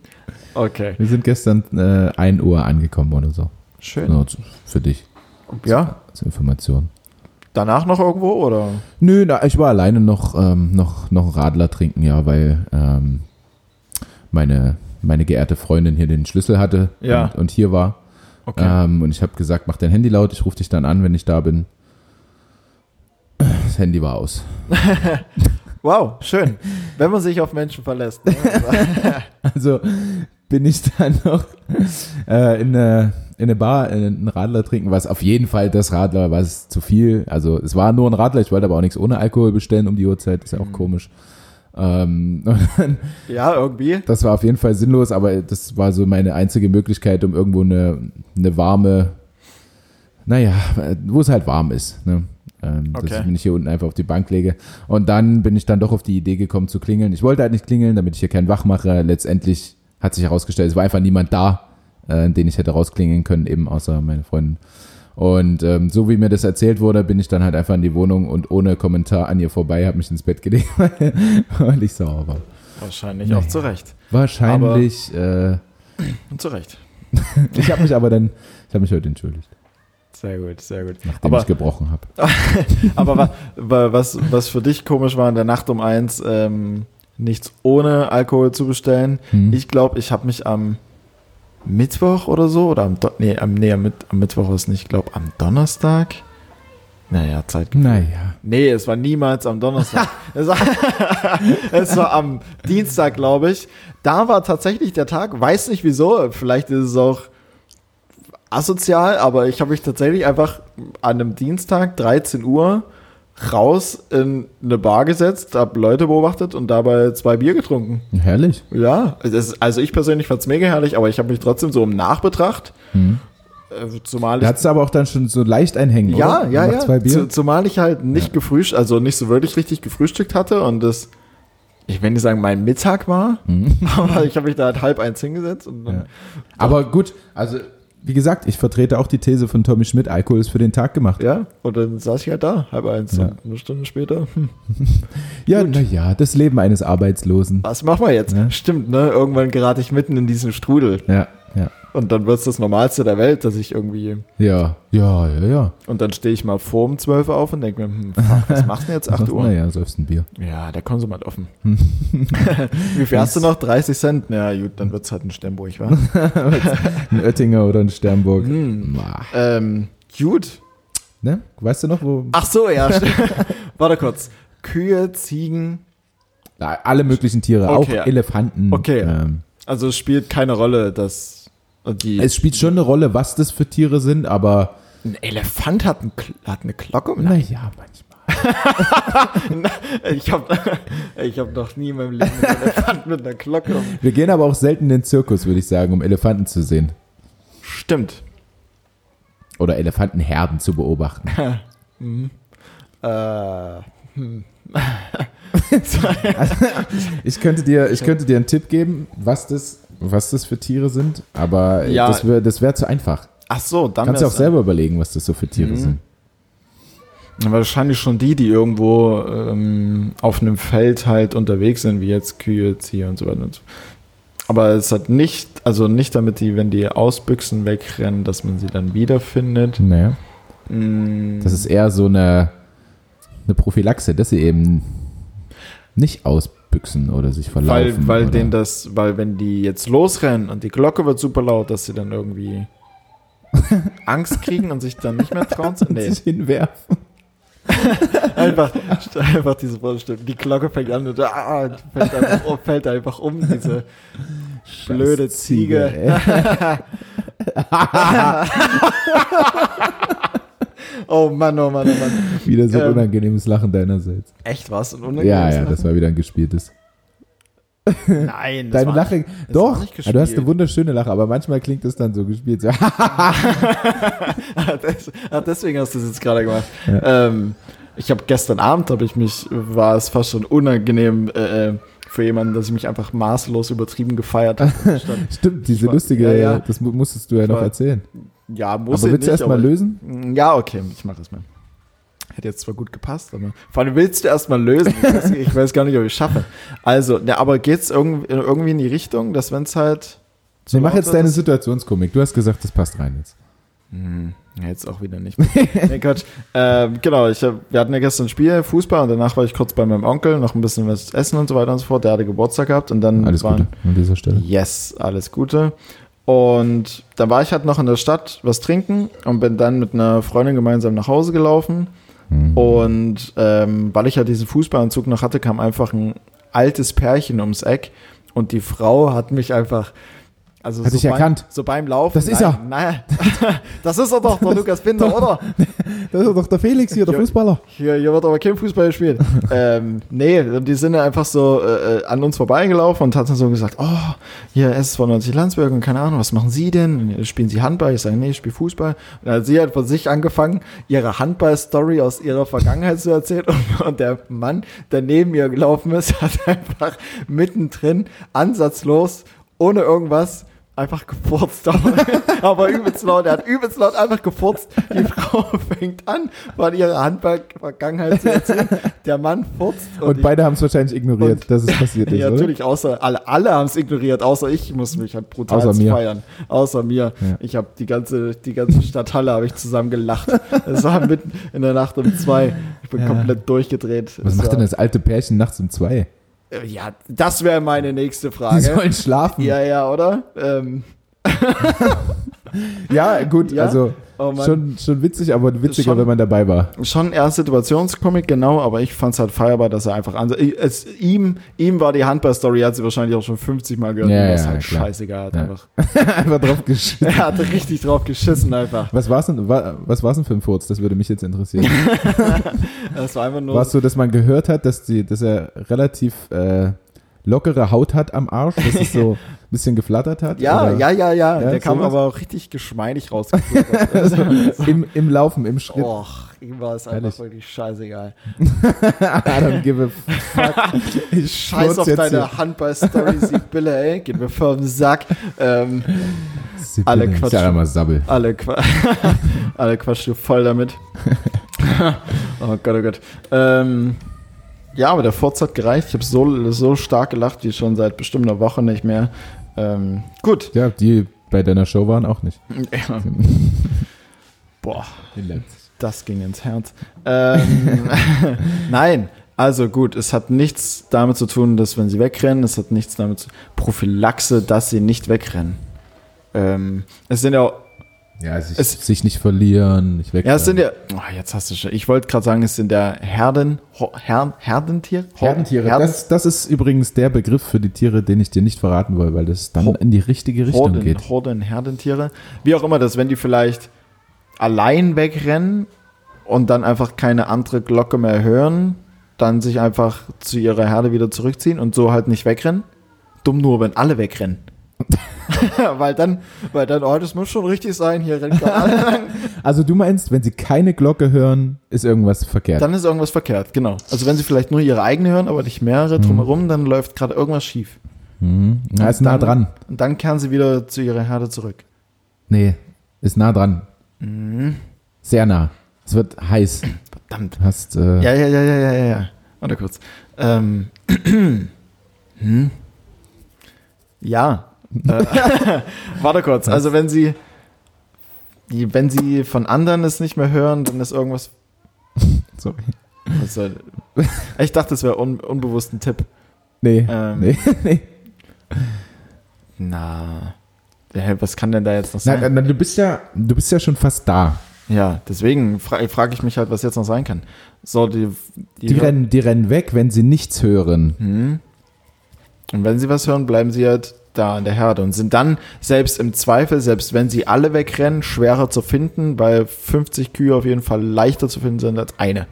A: Okay.
B: Wir sind gestern äh, 1 Uhr angekommen oder so.
A: Schön.
B: Zu- für dich
A: Ja.
B: zur Information.
A: Danach noch irgendwo oder?
B: Nö, na, ich war alleine noch, ähm, noch, noch einen Radler trinken, ja, weil ähm, meine, meine geehrte Freundin hier den Schlüssel hatte
A: Ja.
B: und, und hier war.
A: Okay.
B: Ähm, und ich habe gesagt, mach dein Handy laut, ich rufe dich dann an, wenn ich da bin. Das Handy war aus.
A: Wow, schön. Wenn man sich auf Menschen verlässt. Ne?
B: Also bin ich dann noch äh, in, eine, in eine Bar äh, einen Radler trinken, was auf jeden Fall das Radler war es zu viel. Also es war nur ein Radler, ich wollte aber auch nichts ohne Alkohol bestellen um die Uhrzeit, ist ja auch komisch. Ähm, dann,
A: ja, irgendwie.
B: das war auf jeden Fall sinnlos, aber das war so meine einzige Möglichkeit, um irgendwo eine, eine warme, naja, wo es halt warm ist. Ne? Ähm, Dass
A: Okay.
B: ich mich hier unten einfach auf die Bank lege. Und dann bin ich dann doch auf die Idee gekommen zu klingeln. Ich wollte halt nicht klingeln, damit ich hier keinen Wach mache. Letztendlich hat sich herausgestellt, es war einfach niemand da, äh, den ich hätte rausklingeln können, eben außer meine Freundin. Und ähm, so wie mir das erzählt wurde, bin ich dann halt einfach in die Wohnung und ohne Kommentar an ihr vorbei, habe mich ins Bett gelegt, weil ich sauer war.
A: Wahrscheinlich
B: Naja.
A: auch zu Recht.
B: Wahrscheinlich, äh,
A: Und zu Recht.
B: ich habe mich aber dann, ich habe mich heute entschuldigt,
A: Sehr gut, sehr gut.
B: nachdem
A: Aber,
B: ich gebrochen habe.
A: aber wa- wa- was, was für dich komisch war in der Nacht um eins, ähm, nichts ohne Alkohol zu bestellen.
B: Hm.
A: Ich glaube, ich habe mich am Mittwoch oder so, oder am, Do nee, am, nee, am, am Mittwoch ist nicht, ich glaube am Donnerstag. Naja, Zeit.
B: Naja,
A: Nee, es war niemals am Donnerstag. es, war, es war am Dienstag, glaube ich. Da war tatsächlich der Tag, weiß nicht wieso, vielleicht ist es auch asozial, aber ich habe mich tatsächlich einfach an einem Dienstag, 13 Uhr, raus in eine Bar gesetzt, habe Leute beobachtet und dabei zwei Bier getrunken.
B: herrlich.
A: Ja, das, also ich persönlich fand es mega herrlich, aber ich habe mich trotzdem so im Nachbetracht,
B: Hm.
A: äh, zumal
B: Da
A: ich
B: du aber auch dann schon so leicht einhängen,
A: ja,
B: oder?
A: ja, ja.
B: Zwei Bier?
A: Zu, zumal ich halt nicht gefrühstückt, also nicht so wirklich richtig gefrühstückt hatte und das, ich will nicht sagen, mein Mittag war, aber ich habe mich da halt halb eins hingesetzt und dann,
B: Mhm. Ja. Aber gut, also wie gesagt, ich vertrete auch die These von Tommy Schmidt, Alkohol ist für den Tag gemacht.
A: ja, und dann saß ich halt da, halb eins
B: Ja.
A: eine Stunde später, hm,
B: Ja, naja, das Leben eines Arbeitslosen.
A: was machen wir jetzt?
B: Ja.
A: Stimmt, ne? Irgendwann gerate ich mitten in diesen Strudel
B: ja.
A: Und dann wird's das Normalste der Welt, dass ich irgendwie,
B: Ja, ja, ja, ja.
A: und dann stehe ich mal vor um 12 Uhr auf und denke mir, hm, fuck, was machst du denn jetzt 8 Uhr?
B: Naja, säufst ein Bier.
A: Ja, der Konsum hat offen. Wie viel hast du noch? 30 Cent? Ja, gut, dann wird's halt ein Sternburg, wa?
B: Ein Oettinger oder ein Sternburg.
A: Hm. Ähm, gut.
B: Ne? Weißt du noch, wo
A: Ach so, ja. stimmt. Warte kurz. Kühe, Ziegen.
B: Ja, alle möglichen Tiere,
A: Okay.
B: auch Elefanten.
A: Okay.
B: Ähm,
A: Also es spielt keine Rolle, dass die.
B: es spielt schon eine Rolle, was das für Tiere sind, aber
A: ein Elefant hat, ein, hat eine Glocke um
B: naja, manchmal.
A: Ich habe ich hab noch nie in meinem Leben einen Elefant mit einer Glocke. um-
B: Wir gehen aber auch selten in den Zirkus, würde ich sagen, um Elefanten zu sehen.
A: Stimmt.
B: Oder Elefantenherden zu beobachten.
A: Äh, hm.
B: Also, ich, könnte dir, ich könnte dir einen Tipp geben, was das, was das für Tiere sind, aber
A: Ja.
B: das wäre das wär zu einfach.
A: Ach so, dann
B: Kannst du auch selber überlegen, was das so für Tiere
A: Mhm.
B: sind.
A: Wahrscheinlich schon die, die irgendwo ähm, auf einem Feld halt unterwegs sind, wie jetzt Kühe, Zieh und so weiter und so. Aber es hat nicht, also nicht damit die, wenn die aus Büchsen wegrennen, dass man sie dann wiederfindet.
B: Naja.
A: Mm,
B: Das ist eher so eine, eine Prophylaxe, dass sie eben nicht ausbüchsen oder sich verlaufen.
A: weil, weil
B: oder
A: denen das, weil wenn die jetzt losrennen und die Glocke wird super laut, dass sie dann irgendwie Angst kriegen und sich dann nicht mehr trauen zu. Nee,
B: sich hinwerfen.
A: einfach, einfach diese Vorstellung. Die Glocke fängt an und ah, fällt, einfach, um- fällt einfach um, diese blöde Ziege.
B: ey.
A: Oh Mann, oh Mann, oh Mann.
B: Wieder so ein
A: Ähm,
B: unangenehmes Lachen deinerseits.
A: Echt was? Ein
B: Ja,
A: unangenehmes
B: ja,
A: Lachen?
B: das war wieder ein gespieltes.
A: Nein, das
B: Deine
A: war,
B: Lache,
A: das war
B: doch,
A: nicht
B: ja, du hast eine wunderschöne Lache, aber manchmal klingt es dann so gespielt. So,
A: ah, deswegen hast du es jetzt gerade gemacht. Ähm, ich habe gestern Abend, habe ich mich, war es fast schon unangenehm äh, äh, für jemanden, dass ich mich einfach maßlos übertrieben gefeiert habe.
B: Stimmt, diese
A: war-
B: lustige,
A: ja, ja.
B: das mu- musstest du ja noch
A: war-
B: erzählen.
A: Ja, muss
B: Aber
A: ich
B: willst du
A: nicht,
B: erst mal
A: aber-
B: lösen?
A: Ja, okay, ich mache das mal. Hätte jetzt zwar gut gepasst, aber vor allem willst du erst mal lösen. Ich weiß, ich weiß gar nicht, ob ich es schaffe. Also, ne, aber geht's irgendwie, irgendwie in die Richtung, dass wenn es halt.
B: Nee, mach jetzt deine Situationskomik. Du hast gesagt, das passt rein jetzt.
A: Hm, jetzt auch wieder nicht. nee, Quatsch. Ähm, genau, ich hab, wir hatten ja gestern ein Spiel, Fußball, und danach war ich kurz bei meinem Onkel, noch ein bisschen was essen und so weiter und so fort. Der hatte Geburtstag gehabt und dann
B: Alles
A: waren,
B: Gute an dieser Stelle.
A: Yes, alles Gute. Und dann war ich halt noch in der Stadt was trinken und bin dann mit einer Freundin gemeinsam nach Hause gelaufen.
B: Mhm.
A: Und ähm, weil ich ja diesen Fußballanzug noch hatte, kam einfach ein altes Pärchen ums Eck und die Frau hat mich einfach. Also
B: Hat
A: so beim,
B: erkannt?
A: So beim Laufen.
B: Das ist
A: nein,
B: er.
A: Nein, das ist er doch, der Lukas Binder, oder?
B: Das ist doch der Felix hier, der
A: Ja.
B: Fußballer.
A: Hier, hier wird aber kein Fußball gespielt. ähm, nee, die sind einfach so äh, äh, an uns vorbeigelaufen und hat dann so gesagt, oh, hier SSV 90 Landsberg und keine Ahnung, was machen Sie denn? Spielen Sie Handball? Ich sage, nee, ich spiele Fußball. Und dann hat sie halt von sich angefangen, ihre Handball-Story aus ihrer Vergangenheit zu erzählen und, und der Mann, der neben ihr gelaufen ist, hat einfach mittendrin, ansatzlos, ohne irgendwas, einfach gefurzt, aber, aber übelst laut. Er hat übelst laut einfach gefurzt. Die Frau fängt an, von ihrer Handball-Vergangenheit zu erzählen. Der Mann furzt.
B: Und
A: ich-
B: beide haben es wahrscheinlich ignoriert,
A: Und-
B: dass es passiert ist,
A: ja, natürlich, außer alle, alle haben es ignoriert, außer ich musste mich halt brutal
B: Außer mir.
A: feiern. Außer mir.
B: Ja.
A: Ich habe die ganze, die ganze Stadthalle habe ich zusammen gelacht. Es war mitten in der Nacht um zwei. Ich bin
B: Ja.
A: komplett durchgedreht.
B: Was
A: Es
B: macht
A: war-
B: denn das alte Pärchen nachts um zwei?
A: Äh, Ja, das wäre meine nächste
B: Die
A: Frage.
B: sollen schlafen.
A: Ja, ja, oder? Ähm,
B: Ja, gut,
A: Ja?
B: also
A: oh
B: schon, schon witzig, aber witziger,
A: Schon-
B: wenn man dabei war.
A: Schon eher Situationskomik, genau, aber ich fand es halt feierbar, dass er einfach an. Es, ihm, ihm war die Handball-Story, hat sie wahrscheinlich auch schon 50 Mal gehört.
B: Ja, ja,
A: halt
B: klar.
A: scheißegal. Hat
B: Ja.
A: einfach.
B: Einfach drauf geschissen.
A: Er hatte richtig drauf geschissen einfach.
B: Was war's denn, wa- was war's denn für ein Furz? Das würde mich jetzt interessieren.
A: Das war einfach nur.
B: War es so, dass man gehört hat, dass, die, dass er relativ äh, lockere Haut hat am Arsch, dass es so bisschen geflattert hat?
A: Ja, ja, ja, ja. Der kam aber auch richtig geschmeidig rausgeführt. also,
B: Im, Im Laufen, im Schritt.
A: Och, ihm war es einfach wirklich scheißegal.
B: I don't give a fuck. Ich
A: Scheiß auf deine Handball-Story, Sibylle, ey. Geht mir voll auf den Sack. Ähm, alle
B: Ich
A: Quatsch.
B: sag immer Sabbel.
A: alle, Qua alle quatsch du voll damit. oh Gott, oh Gott. Ähm, ja, aber der Furz hat gereicht. Ich habe so, so stark gelacht wie schon seit bestimmt einer Woche nicht mehr. Ähm, gut.
B: Ja, die bei deiner Show waren auch nicht.
A: Ja. Boah. Das ging ins Herz. Ähm, Nein, also gut, es hat nichts damit zu tun, dass wenn sie wegrennen, es hat nichts damit zu Prophylaxe, dass sie nicht wegrennen. Ähm, es sind ja, auch-
B: Ja, sich,
A: Es-
B: sich nicht verlieren, nicht weg.
A: ja, es sind ja, oh, jetzt hast du schon, ich wollte gerade sagen, es sind ja Herden, Her, Herdentier?
B: Herdentiere.
A: Herden,
B: Das, das ist übrigens der Begriff für die Tiere, den ich dir nicht verraten will, weil das dann
A: Ho-
B: in die richtige Richtung
A: Horden,
B: geht.
A: Horden, Herdentiere. Wie auch immer das, wenn die vielleicht allein wegrennen und dann einfach keine andere Glocke mehr hören, dann sich einfach zu ihrer Herde wieder zurückziehen und so halt nicht wegrennen. Dumm nur, wenn alle wegrennen. Weil dann, weil dann, oh, das muss schon richtig sein, hier rennt.
B: Also du meinst, wenn sie keine Glocke hören, ist irgendwas verkehrt.
A: Dann ist irgendwas verkehrt, genau. Also wenn sie vielleicht nur ihre eigene hören, aber nicht mehrere drumherum, dann läuft gerade irgendwas schief.
B: Mhm. Na, ist nah
A: dann,
B: dran.
A: Und dann kehren sie wieder zu ihrer Herde zurück.
B: Nee, ist nah dran.
A: Mhm.
B: Sehr nah. Es wird heiß.
A: Verdammt.
B: Hast, äh,
A: Ja, ja, ja, ja, ja, ja, ja. Warte kurz. Ähm. hm. Ja. Äh, warte kurz. Also wenn sie, die, wenn sie von anderen es nicht mehr hören, dann ist irgendwas.
B: sorry.
A: Soll, ich dachte, das wäre un, unbewusst ein Tipp.
B: Nee,
A: Ähm.
B: nee, nee.
A: Na. Hä, was kann denn da jetzt noch
B: Na,
A: sein?
B: na, du bist ja, du bist ja schon fast da.
A: Ja, deswegen fra frage ich mich halt, was jetzt noch sein kann. So, die.
B: Die, rennen, die rennen weg, wenn sie nichts hören.
A: Hm. Und wenn sie was hören, bleiben sie halt da in der Herde und sind dann selbst im Zweifel, selbst wenn sie alle wegrennen, schwerer zu finden, weil 50 Kühe auf jeden Fall leichter zu finden sind als eine.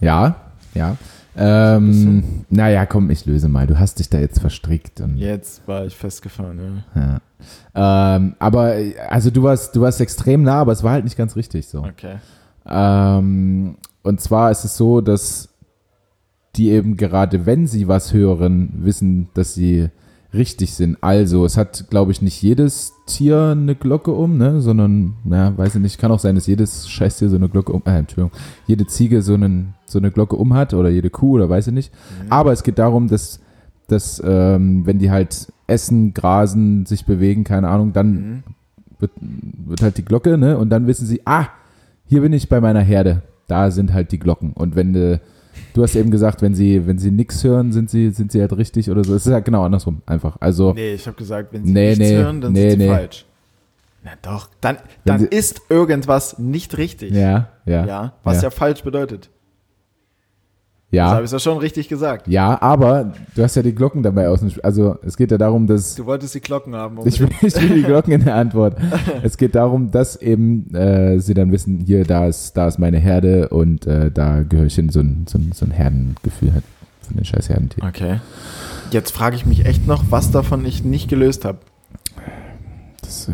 B: Ja, ja. Ähm, naja, komm, ich löse mal. Du hast dich da jetzt verstrickt. Und,
A: Jetzt war ich festgefahren, ja.
B: ja. ähm, aber, also du warst, du warst extrem nah, aber es war halt nicht ganz richtig so.
A: Okay.
B: Ähm, und zwar ist es so, dass die eben gerade, wenn sie was hören, wissen, dass sie richtig sind. Also, es hat, glaube ich, nicht jedes Tier eine Glocke um, ne? sondern, na, weiß ich nicht, kann auch sein, dass jedes Scheißtier so eine Glocke um, äh, Entschuldigung, jede Ziege so, einen, so eine Glocke um hat oder jede Kuh oder weiß ich nicht. Aber es geht darum, dass, dass ähm, wenn die halt essen, grasen, sich bewegen, keine Ahnung, dann
A: Mhm.
B: wird, wird halt die Glocke, ne? Und dann wissen sie, ah, hier bin ich bei meiner Herde. Da sind halt die Glocken. Und wenn du, du hast eben gesagt, wenn sie, wenn sie nichts hören, sind sie, sind sie halt richtig oder so. Es ist halt genau andersrum, einfach. Also,
A: Nee, ich habe gesagt, wenn sie
B: Nee,
A: nichts
B: nee,
A: hören, dann
B: nee,
A: sind sie
B: nee.
A: falsch. Na doch, dann, dann
B: sie-
A: ist irgendwas nicht richtig.
B: ja, ja.
A: Ja, was ja,
B: ja.
A: falsch bedeutet. Das habe
B: Ja,
A: ich ja schon richtig gesagt.
B: ja, aber du hast ja die Glocken dabei aus dem Spiel. Also, es geht ja darum, dass.
A: Du wolltest die Glocken haben.
B: Ich will, ich will die Glocken in der Antwort. Es geht darum, dass eben äh, sie dann wissen, hier, da ist, da ist meine Herde und äh, da gehöre ich hin, so ein, so ein, so ein Herdengefühl hat von den scheiß Herdentieren.
A: Okay. Jetzt frage ich mich echt noch, was davon ich nicht gelöst habe.
B: Das, äh,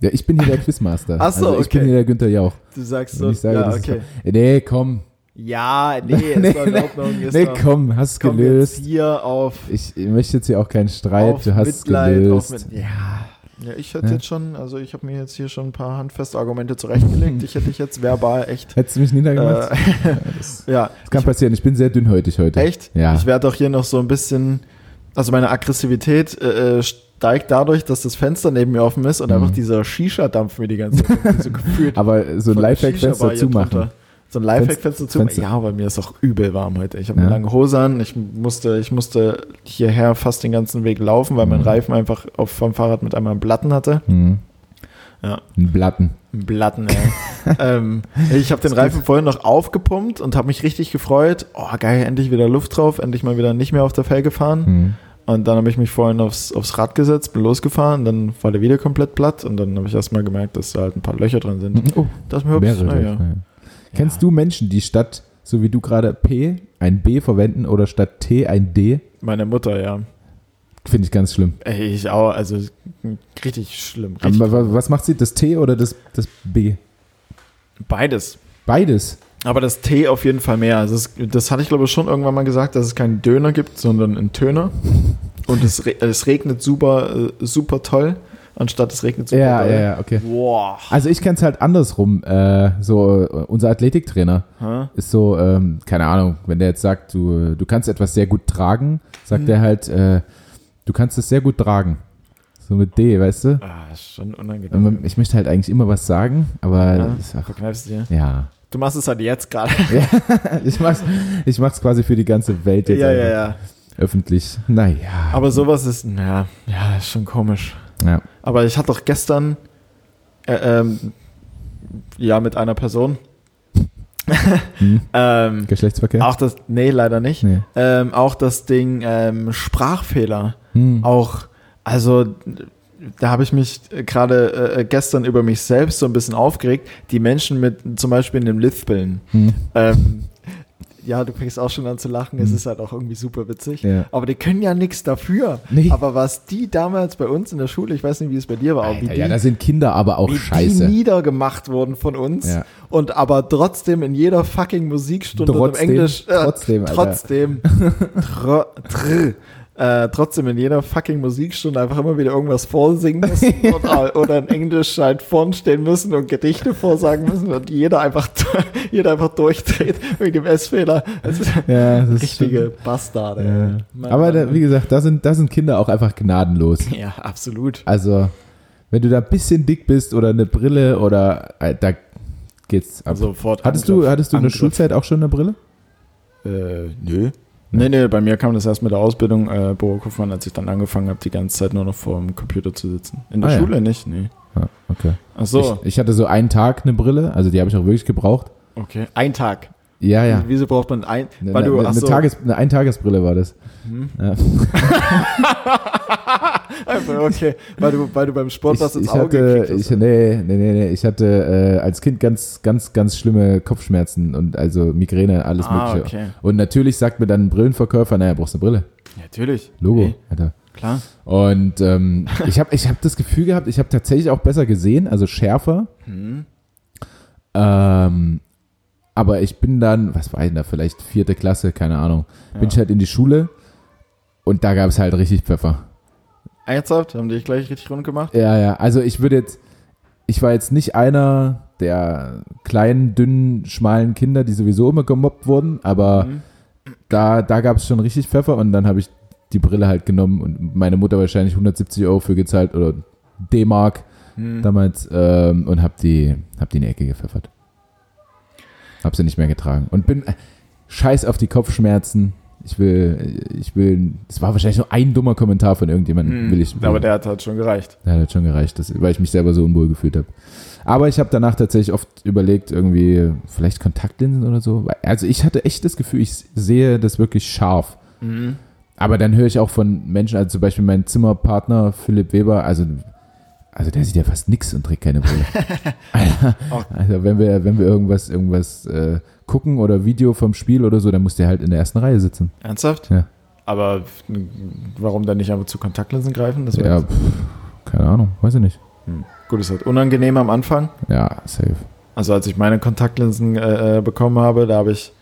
B: ja, ich bin hier der Quizmaster.
A: Ach so,
B: also ich
A: okay.
B: bin hier der Günther Jauch.
A: Du sagst so,
B: ich sage,
A: ja,
B: das ist
A: okay.
B: ver- Nee, komm.
A: Ja, nee, ist
B: Nee,
A: doch in Ordnung. Ist
B: Nee,
A: doch,
B: komm, hast
A: komm
B: gelöst.
A: hier auf,
B: Ich, ich möchte jetzt hier auch keinen Streit, du hast
A: Mitleid,
B: gelöst.
A: mit, ja. Ja, ich hätte
B: Ja.
A: jetzt schon, also ich habe mir jetzt hier schon ein paar handfeste Argumente zurechtgelegt. Ich hätte dich jetzt verbal echt.
B: Hättest du mich niedergemacht?
A: Äh,
B: ja, das,
A: ja,
B: das kann passieren. Ich bin sehr dünnhäutig heute.
A: echt?
B: Ja.
A: Ich werde auch hier noch so ein bisschen, also meine Aggressivität äh, steigt dadurch, dass das Fenster neben mir offen ist und
B: Mhm.
A: einfach dieser Shisha-Dampf mir die ganze Zeit so gefühlt
B: Aber so ein Lifehack-Fenster zumachen.
A: drunter. So ein Lifehack-Fenster zu
B: Fenster.
A: Ja, bei mir ist auch übel warm heute. Ich habe eine
B: Ja.
A: lange Hose an. Ich musste, ich musste hierher fast den ganzen Weg laufen, weil mein
B: Mhm.
A: Reifen einfach auf, vom Fahrrad mit einmal einen Platten hatte.
B: Mhm.
A: Ja.
B: Ein Blatten.
A: Einen Platten, ey. ähm, ich habe den Reifen vorhin noch aufgepumpt und habe mich richtig gefreut. Oh, geil, endlich wieder Luft drauf, endlich mal wieder nicht mehr auf der Felge fahren.
B: Mhm.
A: Und dann habe ich mich vorhin aufs, aufs Rad gesetzt, bin losgefahren, dann war der wieder komplett platt und dann habe ich erstmal gemerkt, dass da halt ein paar Löcher drin sind.
B: Oh,
A: Das ist mir hübsch.
B: mehrere.
A: Na,
B: gleich,
A: ja.
B: ja. Kennst du Menschen, die statt, so wie du gerade P, ein B verwenden oder statt T ein D?
A: Meine Mutter, ja.
B: Finde ich ganz schlimm.
A: Ey, ich auch, also richtig schlimm. Richtig
B: Aber wa- was macht sie, das T oder das, das B?
A: Beides.
B: Beides.
A: Aber das T auf jeden Fall mehr. Also es, das hatte ich glaube ich schon irgendwann mal gesagt, dass es keinen Döner gibt, sondern einen Töner. Und es, es regnet super, äh, super toll, anstatt es regnet super
B: Ja,
A: doll.
B: ja, ja, okay.
A: Boah.
B: Also ich kenne es halt andersrum. Äh, so äh, unser Athletiktrainer
A: Hä?
B: ist so, ähm, keine Ahnung, wenn der jetzt sagt, du, du kannst etwas sehr gut tragen, sagt
A: Mhm.
B: er halt, äh, du kannst es sehr gut tragen. So mit D, weißt du?
A: Ah, ist schon unangenehm.
B: Ich möchte halt eigentlich immer was sagen, aber
A: Ja, verkneifst du dir.
B: ja.
A: Du machst es halt jetzt gerade.
B: Ich mach's, ich mach's quasi für die ganze Welt jetzt
A: ja, ja,
B: einfach
A: ja.
B: öffentlich. Naja.
A: Aber sowas ist, ja, ja, ist schon komisch.
B: Ja.
A: Aber ich hatte doch gestern, äh, ähm, ja, mit einer Person,
B: Hm.
A: ähm,
B: Geschlechtsverkehr?
A: auch das, nee, leider nicht,
B: Nee.
A: ähm, auch das Ding ähm, Sprachfehler.
B: Hm.
A: Auch, also da habe ich mich gerade äh, gestern über mich selbst so ein bisschen aufgeregt. Die Menschen mit zum Beispiel in dem Lispeln,
B: Hm.
A: ähm, ja, du fängst auch schon an zu lachen, es ist halt auch irgendwie super witzig.
B: Ja.
A: Aber die können ja nichts dafür.
B: Nee.
A: Aber was die damals bei uns in der Schule, ich weiß nicht, wie es bei dir war, aber wie
B: Alter,
A: die,
B: ja, da sind Kinder aber auch
A: wie
B: scheiße.
A: die niedergemacht wurden von uns
B: Ja.
A: und aber trotzdem in jeder fucking Musikstunde und
B: Trotzdem,
A: im Englisch äh,
B: trotzdem, Alter.
A: trotzdem tro, tr, äh, trotzdem in jeder fucking Musikstunde einfach immer wieder irgendwas vorsingen müssen oder, oder in Englisch halt vorn stehen müssen und Gedichte vorsagen müssen und jeder einfach jeder einfach durchdreht wegen dem S-Fehler. Ist
B: Ja, das ist
A: richtige Bastarde.
B: Ja. Aber da, wie gesagt, da sind, da sind Kinder auch einfach gnadenlos.
A: ja, absolut.
B: Also, wenn du da ein bisschen dick bist oder eine Brille oder äh, da geht's ab.
A: Sofort
B: hattest
A: Angriff,
B: du, hattest du in der
A: Angriff.
B: Schulzeit auch schon eine Brille?
A: Äh, nö. Nee, nee, bei mir kam das erst mit der Ausbildung, äh, Bürokaufmann, als ich dann angefangen habe, die ganze Zeit nur noch vor dem Computer zu sitzen. In der
B: Ah, ja.
A: Schule nicht, nee.
B: Ja, okay.
A: Ach so,
B: Ich, ich hatte so einen Tag eine Brille, also die habe ich auch wirklich gebraucht.
A: okay. Ein Tag.
B: Ja, ja.
A: Wieso braucht man ein,
B: Eine,
A: weil du,
B: eine,
A: ach
B: eine,
A: so,
B: Tages, eine Eintagesbrille war das.
A: Hm.
B: Ja.
A: einfach, okay, weil du, weil du beim Sport
B: Ich,
A: was ins
B: ich
A: Auge
B: hatte, ich, nee, nee, nee, nee, ich hatte äh, als Kind ganz, ganz, ganz schlimme Kopfschmerzen und also Migräne, alles
A: Ah,
B: mögliche.
A: okay.
B: Und natürlich sagt mir dann ein Brillenverkäufer, naja, brauchst du eine Brille.
A: Natürlich.
B: Logo,
A: Hey,
B: Alter.
A: klar.
B: Und ähm, ich habe ich hab das Gefühl gehabt, ich habe tatsächlich auch besser gesehen, also schärfer.
A: Hm.
B: Ähm, aber ich bin dann, was war ich denn da, vielleicht vierte Klasse, keine Ahnung, bin
A: Ja.
B: ich halt in die Schule und da gab es halt richtig Pfeffer.
A: Ernsthaft? Haben die dich gleich richtig rund gemacht?
B: Ja, ja, also ich würde jetzt, ich war jetzt nicht einer der kleinen, dünnen, schmalen Kinder, die sowieso immer gemobbt wurden, aber
A: Mhm.
B: da, da gab es schon richtig Pfeffer und dann habe ich die Brille halt genommen und meine Mutter wahrscheinlich 170 Euro für gezahlt oder D-Mark
A: Hm.
B: damals ähm, und hab die, hab die in die Ecke gepfeffert. Hab sie nicht mehr getragen und bin äh, scheiß auf die Kopfschmerzen. Ich will, ich will, es war wahrscheinlich nur ein dummer Kommentar von irgendjemandem,
A: Hm.
B: will ich. Will,
A: Aber der hat halt schon gereicht.
B: der hat schon gereicht, das, weil ich mich selber so unwohl gefühlt habe. Aber ich habe danach tatsächlich oft überlegt, irgendwie vielleicht Kontaktlinsen oder so. Also ich hatte echt das Gefühl, ich sehe das wirklich scharf.
A: Mhm.
B: Aber dann höre ich auch von Menschen, also zum Beispiel mein Zimmerpartner Philipp Weber, also, also der sieht ja fast nix und trägt keine Brille.
A: Auch-
B: also wenn wir, wenn wir irgendwas, irgendwas äh, gucken oder Video vom Spiel oder so, dann muss der halt in der ersten Reihe sitzen.
A: Ernsthaft?
B: Ja.
A: Aber warum dann nicht einfach zu Kontaktlinsen greifen? Das
B: Ja, pff, keine Ahnung, weiß ich nicht.
A: hm. Gut, ist halt unangenehm am Anfang.
B: Ja, safe.
A: Also als ich meine Kontaktlinsen äh, äh, bekommen habe, da habe ich,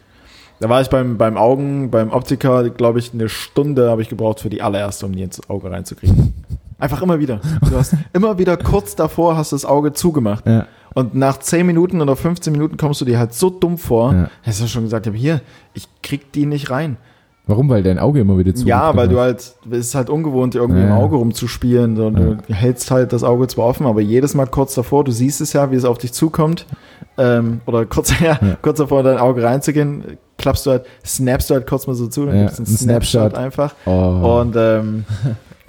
A: da war ich beim, beim Augen, beim Optiker, glaube ich, eine Stunde habe ich gebraucht für die allererste, um die ins Auge reinzukriegen. Einfach immer wieder. Du hast immer wieder kurz davor hast du das Auge zugemacht.
B: Ja,
A: Und nach 10 Minuten oder 15 Minuten kommst du dir halt so dumm vor,
B: Ja.
A: dass ich schon gesagt habe, hier, ich krieg die nicht rein.
B: Warum? Weil dein Auge immer wieder zu
A: Ja, weil du halt, es ist halt ungewohnt, irgendwie
B: Ja.
A: im Auge rumzuspielen. So, Du hältst halt das Auge zwar offen, aber jedes Mal kurz davor, du siehst es ja, wie es auf dich zukommt. Ähm, oder kurz, ja,
B: Ja.
A: kurz davor, in dein Auge reinzugehen, klappst du halt, snappst du halt kurz mal so zu, dann
B: Ja,
A: gibt's einen
B: ein
A: Snapshot,
B: Snapshot.
A: einfach.
B: Oh.
A: Und, ähm,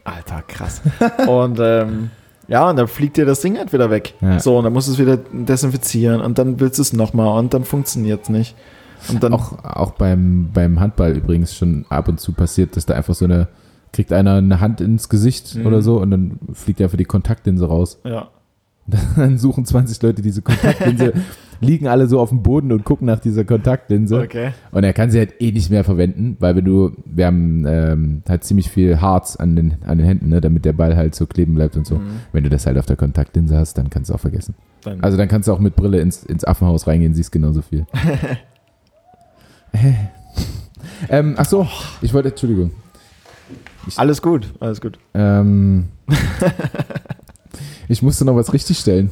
A: Alter, krass. und, ähm, ja, und dann fliegt dir das Ding halt wieder weg.
B: Ja.
A: So, und dann musst du es wieder desinfizieren und dann willst du es nochmal und dann funktioniert es nicht. Und dann,
B: auch, auch beim, beim Handball übrigens schon ab und zu passiert, dass da einfach so eine, kriegt einer eine Hand ins Gesicht
A: Mhm.
B: oder so und dann fliegt einfach die Kontaktlinse raus.
A: ja.
B: Dann suchen 20 Leute diese Kontaktlinse, liegen alle so auf dem Boden und gucken nach dieser Kontaktlinse.
A: Okay.
B: Und er kann sie halt eh nicht mehr verwenden, weil wenn du, wir haben ähm, halt ziemlich viel Harz an den, an den Händen, ne, damit der Ball halt so kleben bleibt und so.
A: Mhm.
B: Wenn du das halt auf der Kontaktlinse hast, dann kannst du auch vergessen.
A: Dann,
B: Also dann kannst du auch mit Brille ins, ins Affenhaus reingehen, siehst genauso viel. ähm, ach so, ich wollte, Entschuldigung.
A: alles gut, alles gut.
B: Ähm, ich musste noch was richtigstellen.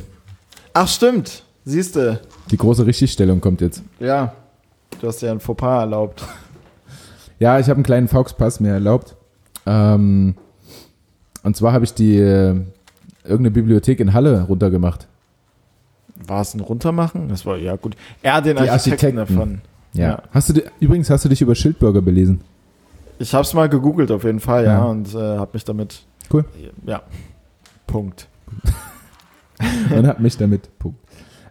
A: Ach, stimmt. Siehst du.
B: Die große Richtigstellung kommt jetzt.
A: Ja. Du hast ja ein Fauxpas erlaubt.
B: Ja, ich habe einen kleinen Fauxpass mir erlaubt. Ähm, und zwar habe ich die äh, irgendeine Bibliothek in Halle runtergemacht.
A: War es ein Runtermachen? Das war, ja gut. Er den Architekten,
B: Architekten.
A: davon.
B: Ja.
A: Ja.
B: Hast du übrigens hast du dich über Schildbürger belesen?
A: Ich habe es mal gegoogelt auf jeden Fall, ja,
B: Ja.
A: und äh, habe mich damit.
B: Cool.
A: Ja. Punkt.
B: und habe mich damit. Punkt.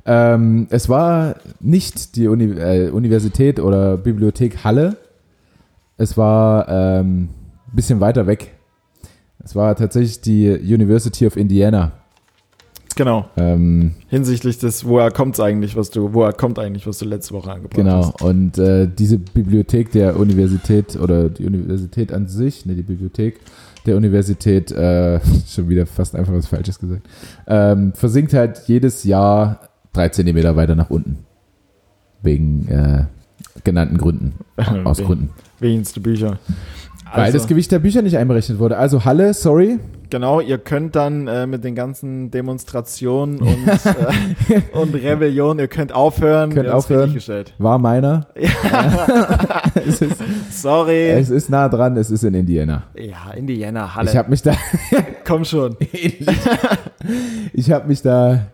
B: Ähm, es war nicht die Uni äh, Universität oder Bibliothek Halle. Es war ein ähm, bisschen weiter weg. Es war tatsächlich die University of Indiana.
A: Genau.
B: Ähm,
A: Hinsichtlich des, woher kommt's eigentlich, was du, woher kommt eigentlich, was du letzte Woche angebracht
B: genau.
A: hast.
B: Und äh, diese Bibliothek der Universität oder die Universität an sich, ne, die Bibliothek der Universität, äh, schon wieder fast einfach was Falsches gesagt, ähm, versinkt halt jedes Jahr drei Zentimeter weiter nach unten. Wegen äh, genannten Gründen. Aus
A: Wegen-
B: Gründen.
A: Wenigste Bücher.
B: Weil
A: Also,
B: das Gewicht der Bücher nicht einberechnet wurde. Also Halle, sorry.
A: Genau, ihr könnt dann äh, mit den ganzen Demonstrationen und, äh, und Rebellionen, ihr könnt aufhören.
B: Könnt aufhören. War meiner. es, ist,
A: Sorry.
B: es ist nah dran, es ist in Indiana.
A: ja, Indiana, Halle.
B: Ich habe mich da,
A: Komm schon.
B: ich habe mich da,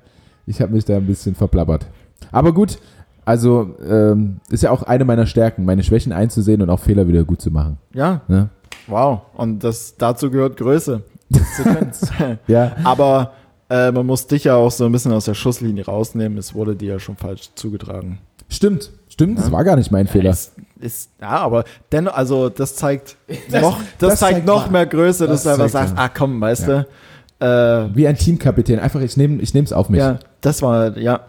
B: ich habe mich da ein bisschen verplappert. Aber gut, also ähm, ist ja auch eine meiner Stärken, meine Schwächen einzusehen und auch Fehler wieder gut zu machen.
A: Ja,
B: Ne?
A: wow. Und das dazu gehört Größe.
B: Ja,
A: Aber äh, man muss dich ja auch so ein bisschen aus der Schusslinie rausnehmen. Es wurde dir ja schon falsch zugetragen.
B: stimmt, stimmt. Das
A: Ja.
B: war gar nicht mein Fehler.
A: Ist, ist, ja, aber dennoch, also das zeigt noch, das,
B: das
A: zeigt
B: zeigt
A: noch mehr Größe, dass
B: Das
A: du einfach sagst, ah komm, weißt
B: Ja.
A: du, äh,
B: Wie ein Teamkapitän. Einfach, ich nehme, ich es auf mich.
A: ja, das war, ja,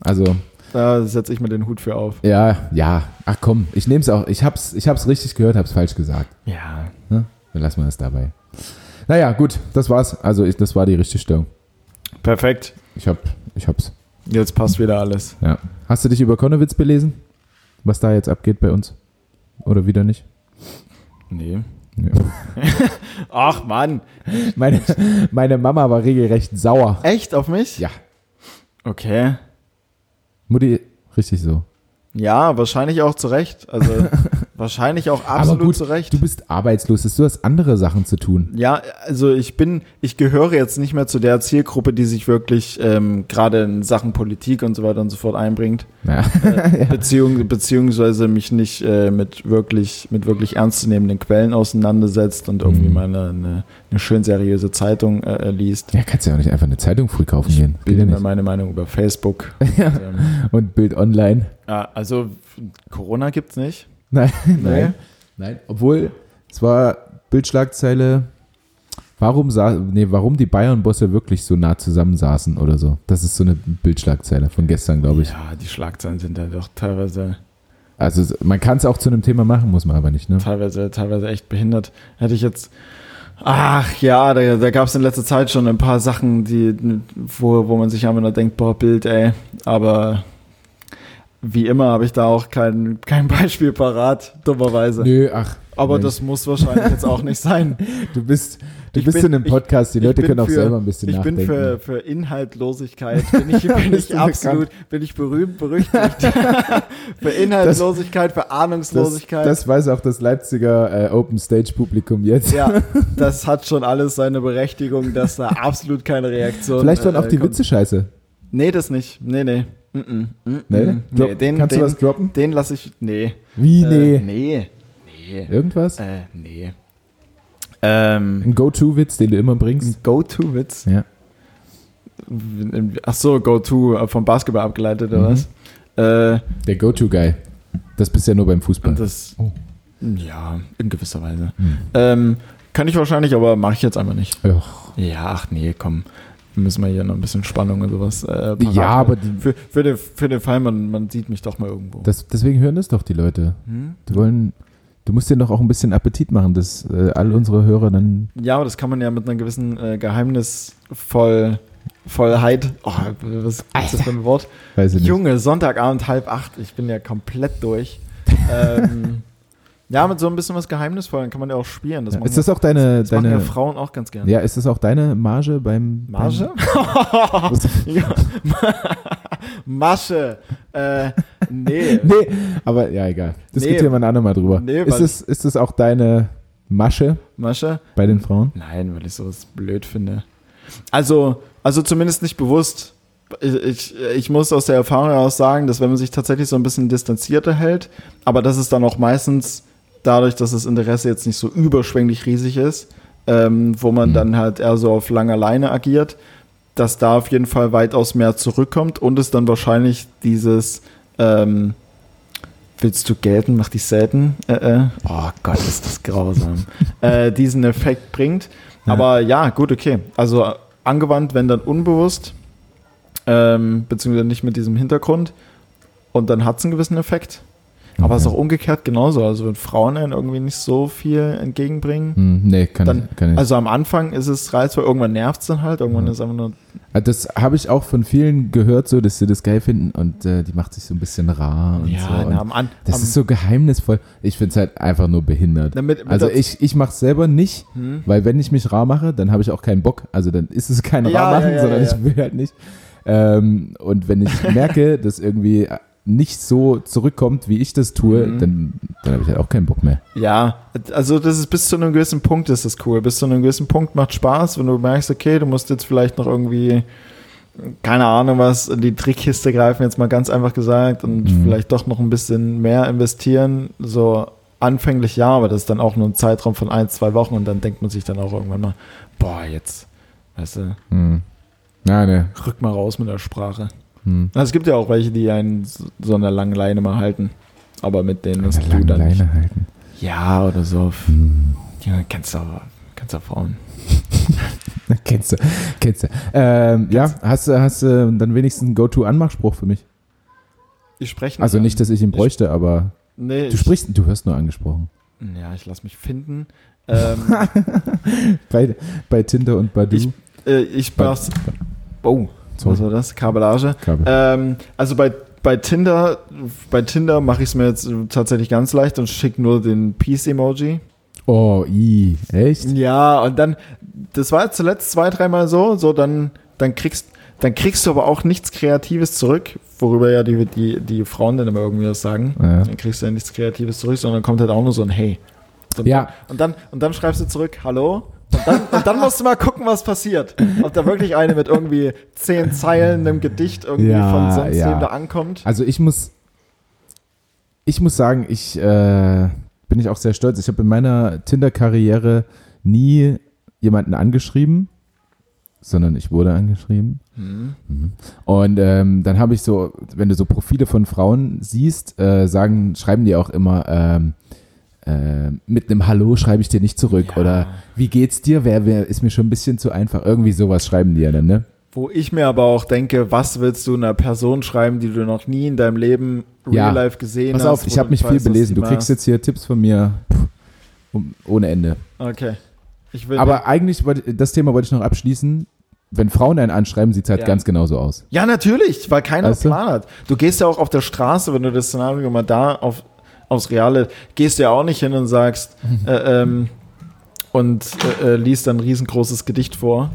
B: Also
A: da setze ich mir den Hut für auf.
B: ja, ja. Ach komm, ich nehme es auch. Ich hab's, ich hab's richtig gehört, hab's falsch gesagt.
A: Ja,
B: Ne? Dann lassen wir es dabei. Naja, gut, das war's. Also ich, das war die Richtigstellung.
A: perfekt.
B: Ich hab, ich hab's.
A: Jetzt passt wieder alles.
B: Ja. Hast du dich über Konnewitz belesen? Was da jetzt abgeht bei uns? Oder wieder nicht?
A: Nee.
B: Ja.
A: Ach Mann,
B: Meine, meine Mama war regelrecht sauer.
A: echt auf mich?
B: Ja.
A: Okay.
B: Mutti, richtig so.
A: Ja, wahrscheinlich auch zu Recht. Also wahrscheinlich auch absolut
B: Aber gut,
A: zu Recht.
B: du bist arbeitslos, du hast andere Sachen zu tun.
A: Ja, also ich bin, ich gehöre jetzt nicht mehr zu der Zielgruppe, die sich wirklich ähm, gerade in Sachen Politik und so weiter und so fort einbringt,
B: Ja.
A: Beziehung, beziehungsweise mich nicht äh, mit wirklich, mit wirklich ernstzunehmenden Quellen auseinandersetzt und irgendwie
B: Mhm.
A: mal eine, eine, eine schön seriöse Zeitung äh, liest.
B: ja, kannst ja auch nicht einfach eine Zeitung früh kaufen gehen. Geht
A: Bilde
B: ja
A: mir meine Meinung über Facebook. ähm,
B: Und Bild online.
A: ja, also Corona gibt's nicht.
B: Nein, nein. Nein, obwohl es war Bildschlagzeile, warum, nee, warum die Bayern-Bosse wirklich so nah zusammensaßen oder so. Das ist so eine Bildschlagzeile von gestern, glaube ich.
A: Ja, die Schlagzeilen sind ja doch teilweise,
B: Also man kann es auch zu einem Thema machen, muss man aber nicht, ne?
A: teilweise, teilweise echt behindert. Hätte ich jetzt. Ach ja, da, da gab es in letzter Zeit schon ein paar Sachen, die, wo, wo man sich einfach nur denkt, boah, Bild, ey. Aber wie immer habe ich da auch kein, kein Beispiel parat, dummerweise.
B: Nö, ach.
A: Aber
B: Mensch.
A: das muss wahrscheinlich jetzt auch nicht sein.
B: Du bist, du
A: Ich
B: bist
A: bin-
B: in einem
A: ich-
B: Podcast, die
A: ich
B: Leute
A: bin
B: können auch
A: für-
B: selber ein bisschen
A: Ich bin
B: nachdenken.
A: für, für Inhaltlosigkeit, bin ich, bin ich absolut, bin ich berühmt, berüchtigt. für Inhaltlosigkeit, für
B: das,
A: Ahnungslosigkeit.
B: das weiß auch das Leipziger äh, Open Stage Publikum jetzt.
A: ja, das hat schon alles seine Berechtigung, dass da absolut keine Reaktion
B: Vielleicht waren auch
A: äh,
B: die
A: kommt.
B: Witze scheiße.
A: Nee, das nicht. Nee, nee. Mm -mm. Mm
B: Nee? Drop-
A: nee den,
B: Kannst
A: den,
B: du was droppen?
A: Den lasse ich. Nee.
B: Wie? Nee.
A: Äh, nee. Nee.
B: Irgendwas?
A: Äh, nee. Ähm,
B: Ein Go-To-Witz, den du immer bringst?
A: ein Go-To-Witz.
B: Ja.
A: Ach so, Go-To äh, vom Basketball abgeleitet oder
B: Mhm.
A: was? Äh,
B: Der Go-To-Guy. Das bist ja nur beim Fußball.
A: das.
B: Oh.
A: Ja, in gewisser Weise.
B: Hm.
A: Ähm, kann ich wahrscheinlich, aber mache ich jetzt einfach nicht.
B: Och.
A: Ja, ach nee, komm. Wir müssen mal hier noch ein bisschen Spannung und sowas. Äh,
B: Ja, aber die,
A: für, für, den, für den Fall, man, man sieht mich doch mal irgendwo.
B: das, deswegen hören das doch die Leute.
A: Hm?
B: Die wollen, du musst dir doch auch ein bisschen Appetit machen, dass äh, all unsere Hörer dann.
A: Ja, aber das kann man ja mit einer gewissen äh, Geheimnisvoll Vollheit. Oh, was ist das für ein Wort?
B: Weiß ich nicht.
A: Junge, Sonntagabend halb acht. Ich bin ja komplett durch. ähm, ja, mit so ein bisschen was Geheimnisvollem kann man ja auch spielen. Das
B: Ja, ist das auch deine,
A: das machen ja
B: deine
A: Frauen auch ganz gerne.
B: ja, ist das auch deine Marge beim
A: Marge? ja. Masche. Äh, nee.
B: Beim, nee, aber ja, egal. Diskutieren wir ein andermal drüber.
A: Nee,
B: ist, es, ist es auch deine Masche
A: Masche?
B: bei den Frauen?
A: Nein, weil ich sowas blöd finde. Also, also zumindest nicht bewusst. Ich, ich, ich muss aus der Erfahrung heraus sagen, dass wenn man sich tatsächlich so ein bisschen distanzierter hält, aber das ist dann auch meistens dadurch, dass das Interesse jetzt nicht so überschwänglich riesig ist, ähm, wo man
B: Mhm.
A: dann halt eher so auf langer Leine agiert, dass da auf jeden Fall weitaus mehr zurückkommt und es dann wahrscheinlich dieses ähm, Willst du gelten, mach dich selten. Äh, äh. Oh Gott, ist das grausam. äh, diesen Effekt bringt.
B: Ja.
A: Aber ja, gut, okay. Also angewandt, wenn dann unbewusst, ähm, beziehungsweise nicht mit diesem Hintergrund. Und dann hat es einen gewissen Effekt. Aber es ist auch umgekehrt genauso. Also wenn Frauen einen irgendwie nicht so viel entgegenbringen,
B: Hm, nee, kann,
A: dann,
B: kann ich.
A: also am Anfang ist es reizvoll, irgendwann nervt es dann halt, irgendwann
B: Ja.
A: ist einfach nur,
B: Ah, Das habe ich auch von vielen gehört, so, dass sie das geil finden und äh, die macht sich so ein bisschen rar und
A: ja,
B: so.
A: na, am, An
B: das ist so geheimnisvoll. Ich finde es halt einfach nur behindert.
A: na, mit, mit
B: Also ich, ich mache es selber nicht,
A: Hm?
B: weil wenn ich mich rar mache, dann habe ich auch keinen Bock. Also dann ist es kein
A: Ja,
B: rar machen,
A: ja, ja,
B: sondern ich will halt nicht. Ähm, und wenn ich merke, dass irgendwie nicht so zurückkommt, wie ich das tue,
A: Mhm.
B: dann, dann habe ich halt auch keinen Bock mehr.
A: Ja, also das ist bis zu einem gewissen Punkt ist das cool. Bis zu einem gewissen Punkt macht Spaß, wenn du merkst, okay, du musst jetzt vielleicht noch irgendwie, keine Ahnung was, in die Trickkiste greifen, jetzt mal ganz einfach gesagt, und
B: Mhm.
A: vielleicht doch noch ein bisschen mehr investieren. So anfänglich ja, aber das ist dann auch nur ein Zeitraum von ein, zwei Wochen und dann denkt man sich dann auch irgendwann mal, boah, jetzt, weißt du,
B: Hm. Ja, ne.
A: rück mal raus mit der Sprache.
B: Hm.
A: Na, Es gibt ja auch welche, die einen so so eine lange Leine mal halten. Aber mit denen ist du dann nicht.
B: Leine halten.
A: Ja, oder so.
B: Hm.
A: Ja, kennst du, kennst du Frauen.
B: Kennst du, kennst du. Ähm, ja, hast du hast du dann wenigstens einen Go-To-Anmachspruch für mich?
A: Ich spreche
B: Also nicht, dass ich ihn
A: Ich-
B: bräuchte, aber
A: Nee,
B: du
A: ich,
B: sprichst, du hörst nur angesprochen.
A: Ja, ich lass mich finden. Ähm,
B: Bei, bei Tinder und Badu.
A: Ich- äh, ich mach's. Oh,
B: Sorry.
A: was war das? Kabellage.
B: Kabel.
A: Ähm, also bei, bei Tinder, bei Tinder mache ich es mir jetzt tatsächlich ganz leicht und schicke nur den Peace-Emoji.
B: Oh, i, echt?
A: Ja, und dann, das war jetzt zuletzt zwei, dreimal so, so dann, dann kriegst, dann kriegst du aber auch nichts Kreatives zurück, worüber ja die, die, die Frauen dann immer irgendwie was sagen.
B: Ja.
A: Dann kriegst du ja nichts Kreatives zurück, sondern kommt halt auch nur so ein Hey. Und,
B: Ja.
A: Und dann, und dann schreibst du zurück, Hallo. Dann, und dann musst du mal gucken, was passiert. Ob da wirklich eine mit irgendwie zehn Zeilen einem Gedicht irgendwie
B: Ja,
A: von sonst
B: ja.
A: da ankommt.
B: Also ich muss, ich muss sagen, ich äh, bin ich auch sehr stolz. Ich habe in meiner Tinder-Karriere nie jemanden angeschrieben, sondern ich wurde angeschrieben.
A: Hm.
B: Und ähm, dann habe ich so, wenn du so Profile von Frauen siehst, äh, sagen, schreiben die auch immer, ähm, äh, mit einem Hallo schreibe ich dir nicht zurück
A: Ja.
B: oder wie geht's dir? Wer, wer ist mir schon ein bisschen zu einfach. Irgendwie sowas schreiben die ja dann, ne?
A: Wo ich mir aber auch denke, was willst du einer Person schreiben, die du noch nie in deinem Leben
B: Ja.
A: real life gesehen
B: Pass
A: hast?
B: auf, ich habe mich viel belesen. Du kriegst jetzt hier Tipps von mir pff, um, ohne Ende.
A: Okay. Ich will
B: Aber eigentlich, das Thema wollte ich noch abschließen. Wenn Frauen einen anschreiben, sieht es halt
A: Ja.
B: ganz genauso aus.
A: Ja, natürlich, weil keiner
B: Weißt?
A: Plan hat. Du gehst ja auch auf der Straße, wenn du das Szenario mal da auf, aufs Reale, gehst du ja auch nicht hin und sagst, äh, ähm, und äh, äh, liest dann ein riesengroßes Gedicht vor.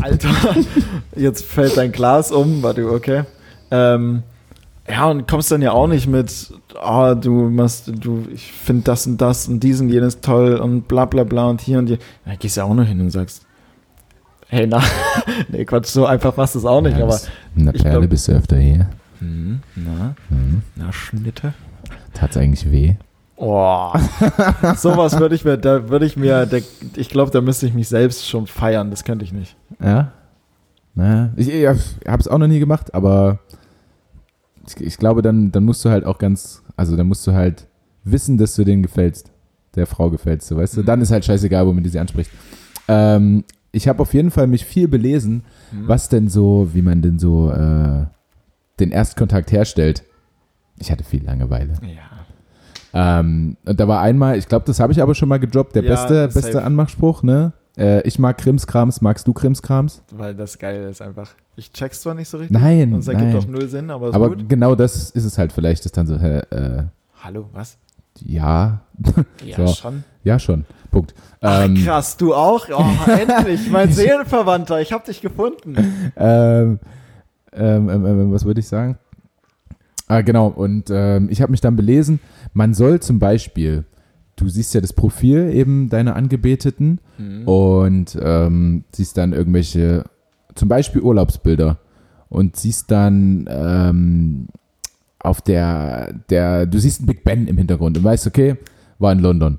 A: Alter, jetzt fällt dein Glas um, warte, okay. Ähm, ja, und kommst dann ja auch nicht mit, ah, du machst, du, ich finde das und das und diesen jenes toll und bla bla bla und hier und hier. Da gehst du ja auch nur hin und sagst, hey, na, nee, Quatsch, so einfach machst du es auch nicht,
B: Ja,
A: aber. ich
B: Perle
A: glaub-
B: bist du öfter hier.
A: Hm, na,
B: Hm.
A: na, Schnitte.
B: Tat's eigentlich weh?
A: Oh, sowas würde ich mir, da würde ich mir, da, ich glaube, da müsste ich mich selbst schon feiern, das könnte ich nicht.
B: Ja. Na, ich, ich habe es auch noch nie gemacht, aber ich, ich glaube, dann, dann musst du halt auch ganz, also dann musst du halt wissen, dass du denen gefällst, der Frau gefällst, du weißt du.
A: Mhm.
B: Dann ist halt scheißegal, womit du sie anspricht. Ähm, ich habe auf jeden Fall mich viel belesen,
A: Hm.
B: was denn so, wie man denn so äh, den Erstkontakt herstellt. Ich hatte viel Langeweile.
A: Ja.
B: Ähm, und da war einmal, ich glaube, das habe ich aber schon mal gedroppt, der
A: Ja,
B: beste,
A: safe.
B: beste Anmachspruch, ne? Äh, ich mag Krimskrams, magst du Krimskrams?
A: Weil das Geile ist einfach. Ich check's zwar nicht so richtig.
B: Nein,
A: Und es ergibt auch null Sinn, aber ist
B: Aber
A: gut.
B: genau das ist es halt vielleicht, das dann so, äh, äh,
A: Hallo, was?
B: ja,
A: Ja,
B: So.
A: schon.
B: ja schon, Punkt.
A: Ach,
B: Ähm,
A: krass, du auch? Oh, endlich, mein Seelenverwandter, ich hab dich gefunden.
B: ähm, ähm, ähm, ähm, was würde ich sagen? Ah, genau, und ähm, ich habe mich dann belesen, man soll zum Beispiel, du siehst ja das Profil eben deiner Angebeteten
A: Hm.
B: und ähm, siehst dann irgendwelche, zum Beispiel Urlaubsbilder und siehst dann ähm, auf der, der, du siehst einen Big Ben im Hintergrund und weißt, okay, war in London.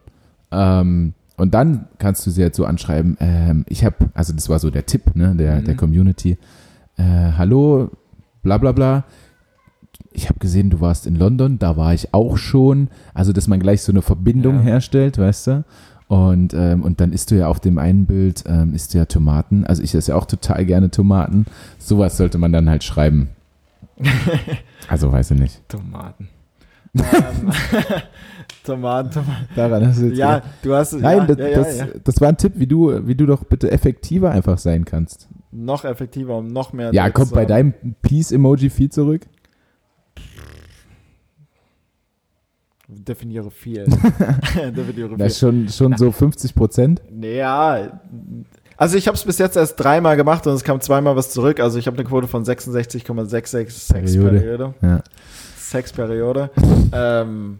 B: Ähm, und dann kannst du sie halt so anschreiben, ähm, ich habe, also das war so der Tipp ne, der,
A: Mhm.
B: der Community, äh, hallo, bla bla bla, ich habe gesehen, du warst in London, da war ich auch schon. Also, dass man gleich so eine Verbindung
A: Ja.
B: herstellt, weißt du? Und, ähm, und dann isst du ja auf dem einen Bild, ähm, isst du ja Tomaten. Also ich esse ja auch total gerne Tomaten. Sowas sollte man dann halt schreiben. also weiß ich nicht.
A: Tomaten. ähm, Tomaten, Tomaten.
B: Daran hast du jetzt
A: Ja,
B: gedacht.
A: du hast
B: Nein,
A: ja,
B: das,
A: ja, ja,
B: das,
A: ja.
B: das war ein Tipp, wie du, wie du doch bitte effektiver einfach sein kannst.
A: noch effektiver und noch mehr.
B: Ja, kommt bei
A: haben.
B: deinem Peace-Emoji viel zurück?
A: Definiere viel. Definiere viel.
B: Schon, schon so 50 Prozent.
A: Naja, also ich habe es bis jetzt erst dreimal gemacht und es kam zweimal was zurück. Also ich habe eine Quote von 66,66 Sexperiode.
B: Periode. Ja.
A: Sexperiode. ähm,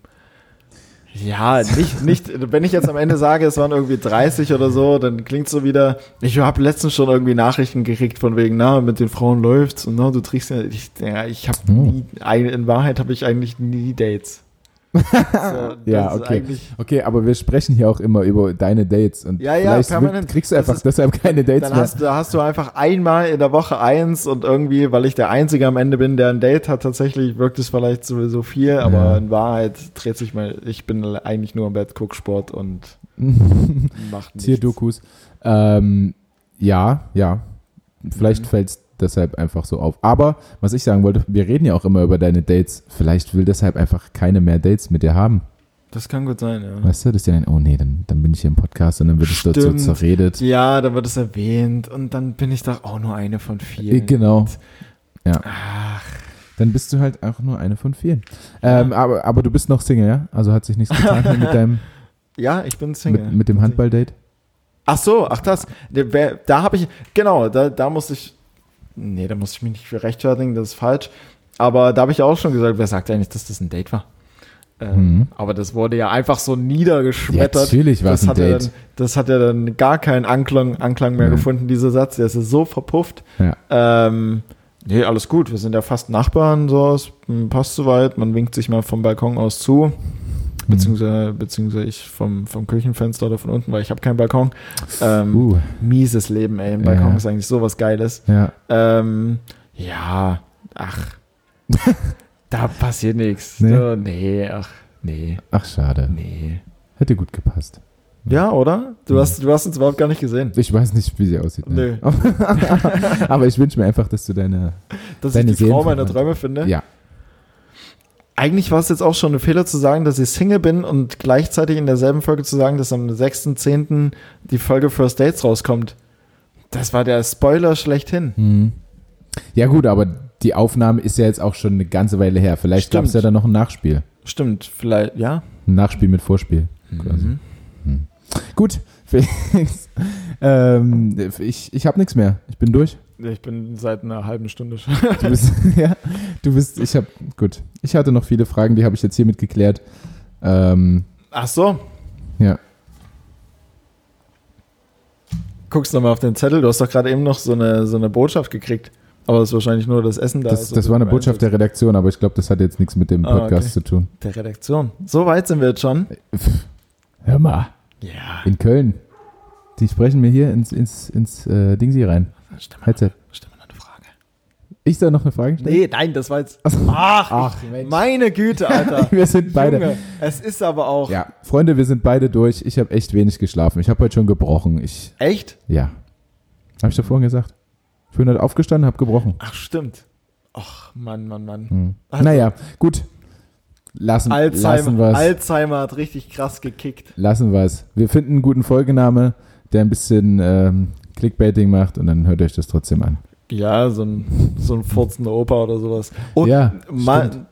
A: ja, nicht, nicht, wenn ich jetzt am Ende sage, es waren irgendwie 30 oder so, dann klingt so wieder, ich habe letztens schon irgendwie Nachrichten gekriegt von wegen, na, mit den Frauen läuft's und na, du trinkst ja, ich, ja, ich habe
B: Oh.
A: nie, in Wahrheit habe ich eigentlich nie Dates. So,
B: Ja, okay. Okay, aber wir sprechen hier auch immer über deine Dates und
A: Ja, ja,
B: vielleicht
A: permanent.
B: kriegst du einfach
A: ist-
B: deshalb keine Dates
A: Dann
B: mehr.
A: hast, du, hast du einfach einmal in der Woche eins und irgendwie, weil ich der Einzige am Ende bin, der ein Date hat, tatsächlich wirkt es vielleicht sowieso viel, aber
B: Ja.
A: in Wahrheit dreht sich mal, ich bin eigentlich nur im Bett, guck Sport und mach nichts.
B: Tierdokus. Ähm, ja, ja. Vielleicht
A: Mhm.
B: fällt es deshalb einfach so auf. Aber was ich sagen wollte, wir reden ja auch immer über deine Dates. Vielleicht will deshalb einfach keine mehr Dates mit dir haben.
A: Das kann gut sein, ja.
B: Weißt du, das ist ja oh nee, dann, dann bin ich hier im Podcast und dann wird es dort so zerredet.
A: Ja, da wird es erwähnt und dann bin ich doch auch nur eine von
B: Äh,
A: vielen.
B: Genau.
A: Ach,
B: Dann bist du halt auch nur eine von vielen. Ähm, aber, aber du bist noch Single, ja? Also hat sich nichts getan mit deinem
A: ja, ich bin Single.
B: mit, mit dem Handballdate?
A: Ach so, ach das. Da habe ich, genau, da, da muss ich, nee, da muss ich mich nicht für rechtfertigen, das ist falsch. Aber da habe ich auch schon gesagt, wer sagt eigentlich, dass das ein Date war? Ähm,
B: Mhm.
A: Aber das wurde ja einfach so
B: Ja,
A: niedergeschmettert.
B: natürlich war es
A: das,
B: ein
A: hat ja
B: Date.
A: dann, das hat ja dann gar keinen Anklang, Anklang mehr
B: Nein.
A: gefunden, dieser Satz. Der ist ja so verpufft.
B: Ja.
A: Ähm, nee, alles gut. Wir sind ja fast Nachbarn, so, es passt soweit. Man winkt sich mal vom Balkon aus zu.
B: Mhm.
A: Beziehungsweise, beziehungsweise ich vom, vom Küchenfenster oder von unten, weil ich habe keinen Balkon. Ähm,
B: Uh,
A: Mieses Leben, ey. Ein Balkon
B: ja.
A: ist eigentlich sowas Geiles.
B: ja.
A: Ähm, ja, ach. da passiert nichts.
B: Nee.
A: Nee. nee, ach, nee,
B: Ach, schade.
A: nee.
B: Hätte gut gepasst.
A: Ja, oder? Du hast, du hast uns überhaupt gar nicht gesehen.
B: Ich weiß nicht, wie sie aussieht. Ne? Aber ich wünsche mir einfach, dass du deine.
A: Dass
B: Deine
A: ich die Frau meiner. Träume finde.
B: Ja.
A: Eigentlich war es jetzt auch schon ein Fehler zu sagen, dass ich Single bin und gleichzeitig in derselben Folge zu sagen, dass am 6.10. die Folge First Dates rauskommt. Das war der Spoiler schlechthin.
B: Hm. Ja, gut, aber die Aufnahme ist ja jetzt auch schon eine ganze Weile her. Vielleicht gab es ja dann noch ein Nachspiel.
A: Stimmt, vielleicht, ja.
B: Ein Nachspiel mit Vorspiel. Quasi.
A: Mhm.
B: Gut, Felix. ähm, ich ich habe nichts mehr. Ich bin durch.
A: Ich bin seit einer halben Stunde schon.
B: Du bist, ja, du bist, ich habe, gut. Ich hatte noch viele Fragen, die habe ich jetzt hiermit geklärt. Ähm,
A: Ach so.
B: ja.
A: Guckst nochmal auf den Zettel. Du hast doch gerade eben noch so eine, so eine Botschaft gekriegt. Aber das ist wahrscheinlich nur das Essen da.
B: Das, das war eine Botschaft der Redaktion, aber ich glaube, das hat jetzt nichts mit dem
A: Ah,
B: Podcast
A: okay.
B: zu tun.
A: der Redaktion. So weit sind wir jetzt schon.
B: Hör mal.
A: Ja.
B: In Köln. Die sprechen mir hier ins, ins, ins äh, Dingsi rein. Headset.
A: stell mal noch eine Frage.
B: Ich soll noch eine Frage stellen?
A: Nee, nein, das war jetzt.
B: Ach,
A: Ach,
B: Ach,
A: ich, meine Güte, Alter.
B: Wir sind beide.
A: Junge, es ist aber auch.
B: Ja, Freunde, wir sind beide durch. Ich habe echt wenig geschlafen. Ich habe heute schon gebrochen. Ich,
A: Echt?
B: ja. Habe ich doch vorhin gesagt. Vorhin hat aufgestanden, habe gebrochen.
A: Ach, stimmt. Ach, Mann, Mann, Mann.
B: Hm.
A: Also-
B: naja, gut. Lassen, lassen
A: Alzheimer,
B: wir es.
A: Alzheimer hat richtig krass gekickt.
B: Lassen wir es. Wir finden einen guten Folgename, der ein bisschen ähm, Clickbaiting macht und dann hört euch das trotzdem an.
A: Ja, so ein, so ein furzender Opa oder sowas. Und
B: Ja,
A: Mann,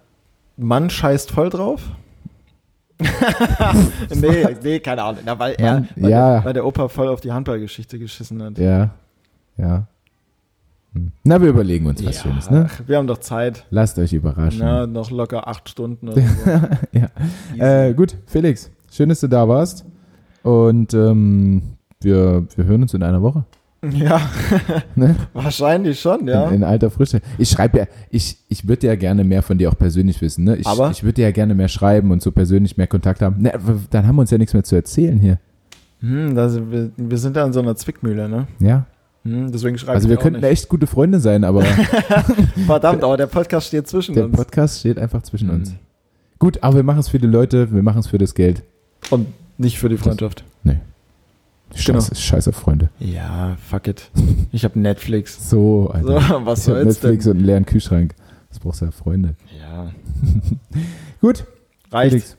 A: Mann scheißt voll drauf? nee, nee, keine Ahnung. Na, weil, er, weil,
B: ja.
A: der, weil der Opa voll auf die Handballgeschichte geschissen hat.
B: Ja, ja. Hm. Na, wir überlegen uns was Schönes, ne?
A: wir haben doch Zeit.
B: Lasst euch überraschen.
A: Na, noch locker acht Stunden oder so.
B: ja. Äh, gut, Felix, schön, dass du da warst. Und ähm, wir, wir hören uns in einer Woche.
A: ja,
B: Ne?
A: wahrscheinlich schon, ja.
B: In, in alter Frische. Ich schreibe ja, ich, ich würde ja gerne mehr von dir auch persönlich wissen. Ne? Ich,
A: Aber?
B: ich würde ja gerne mehr schreiben und so persönlich mehr Kontakt haben. Ne, dann haben wir uns ja nichts mehr zu erzählen hier.
A: Hm, da sind wir, wir sind da in so einer Zwickmühle, ne?
B: Ja.
A: Hm, deswegen schreibe
B: Also wir könnten
A: nicht.
B: echt gute Freunde sein, aber
A: Verdammt, aber der Podcast steht zwischen
B: der
A: uns.
B: Podcast steht einfach zwischen
A: Hm.
B: uns. Gut, aber wir machen es für die Leute, wir machen es für das Geld.
A: Und nicht für die Freundschaft.
B: Nee. Scheiße,
A: Genau.
B: scheiße Freunde.
A: Ja, fuck it. Ich habe Netflix.
B: So,
A: So,
B: Alter.
A: was
B: ich
A: soll's
B: Netflix
A: denn?
B: und einen leeren Kühlschrank. Das brauchst du ja Freunde.
A: Ja,
B: Gut,
A: reicht.
B: Felix.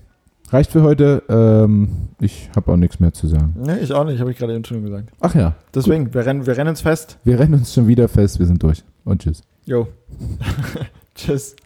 B: Reicht für heute. Ähm, ich habe auch nichts mehr zu sagen.
A: Nee, ich auch nicht, habe ich gerade eben schon gesagt.
B: Ach ja,
A: Deswegen, wir rennen, wir rennen uns fest.
B: wir rennen uns schon wieder fest. Wir sind durch. Und tschüss.
A: Jo. Tschüss.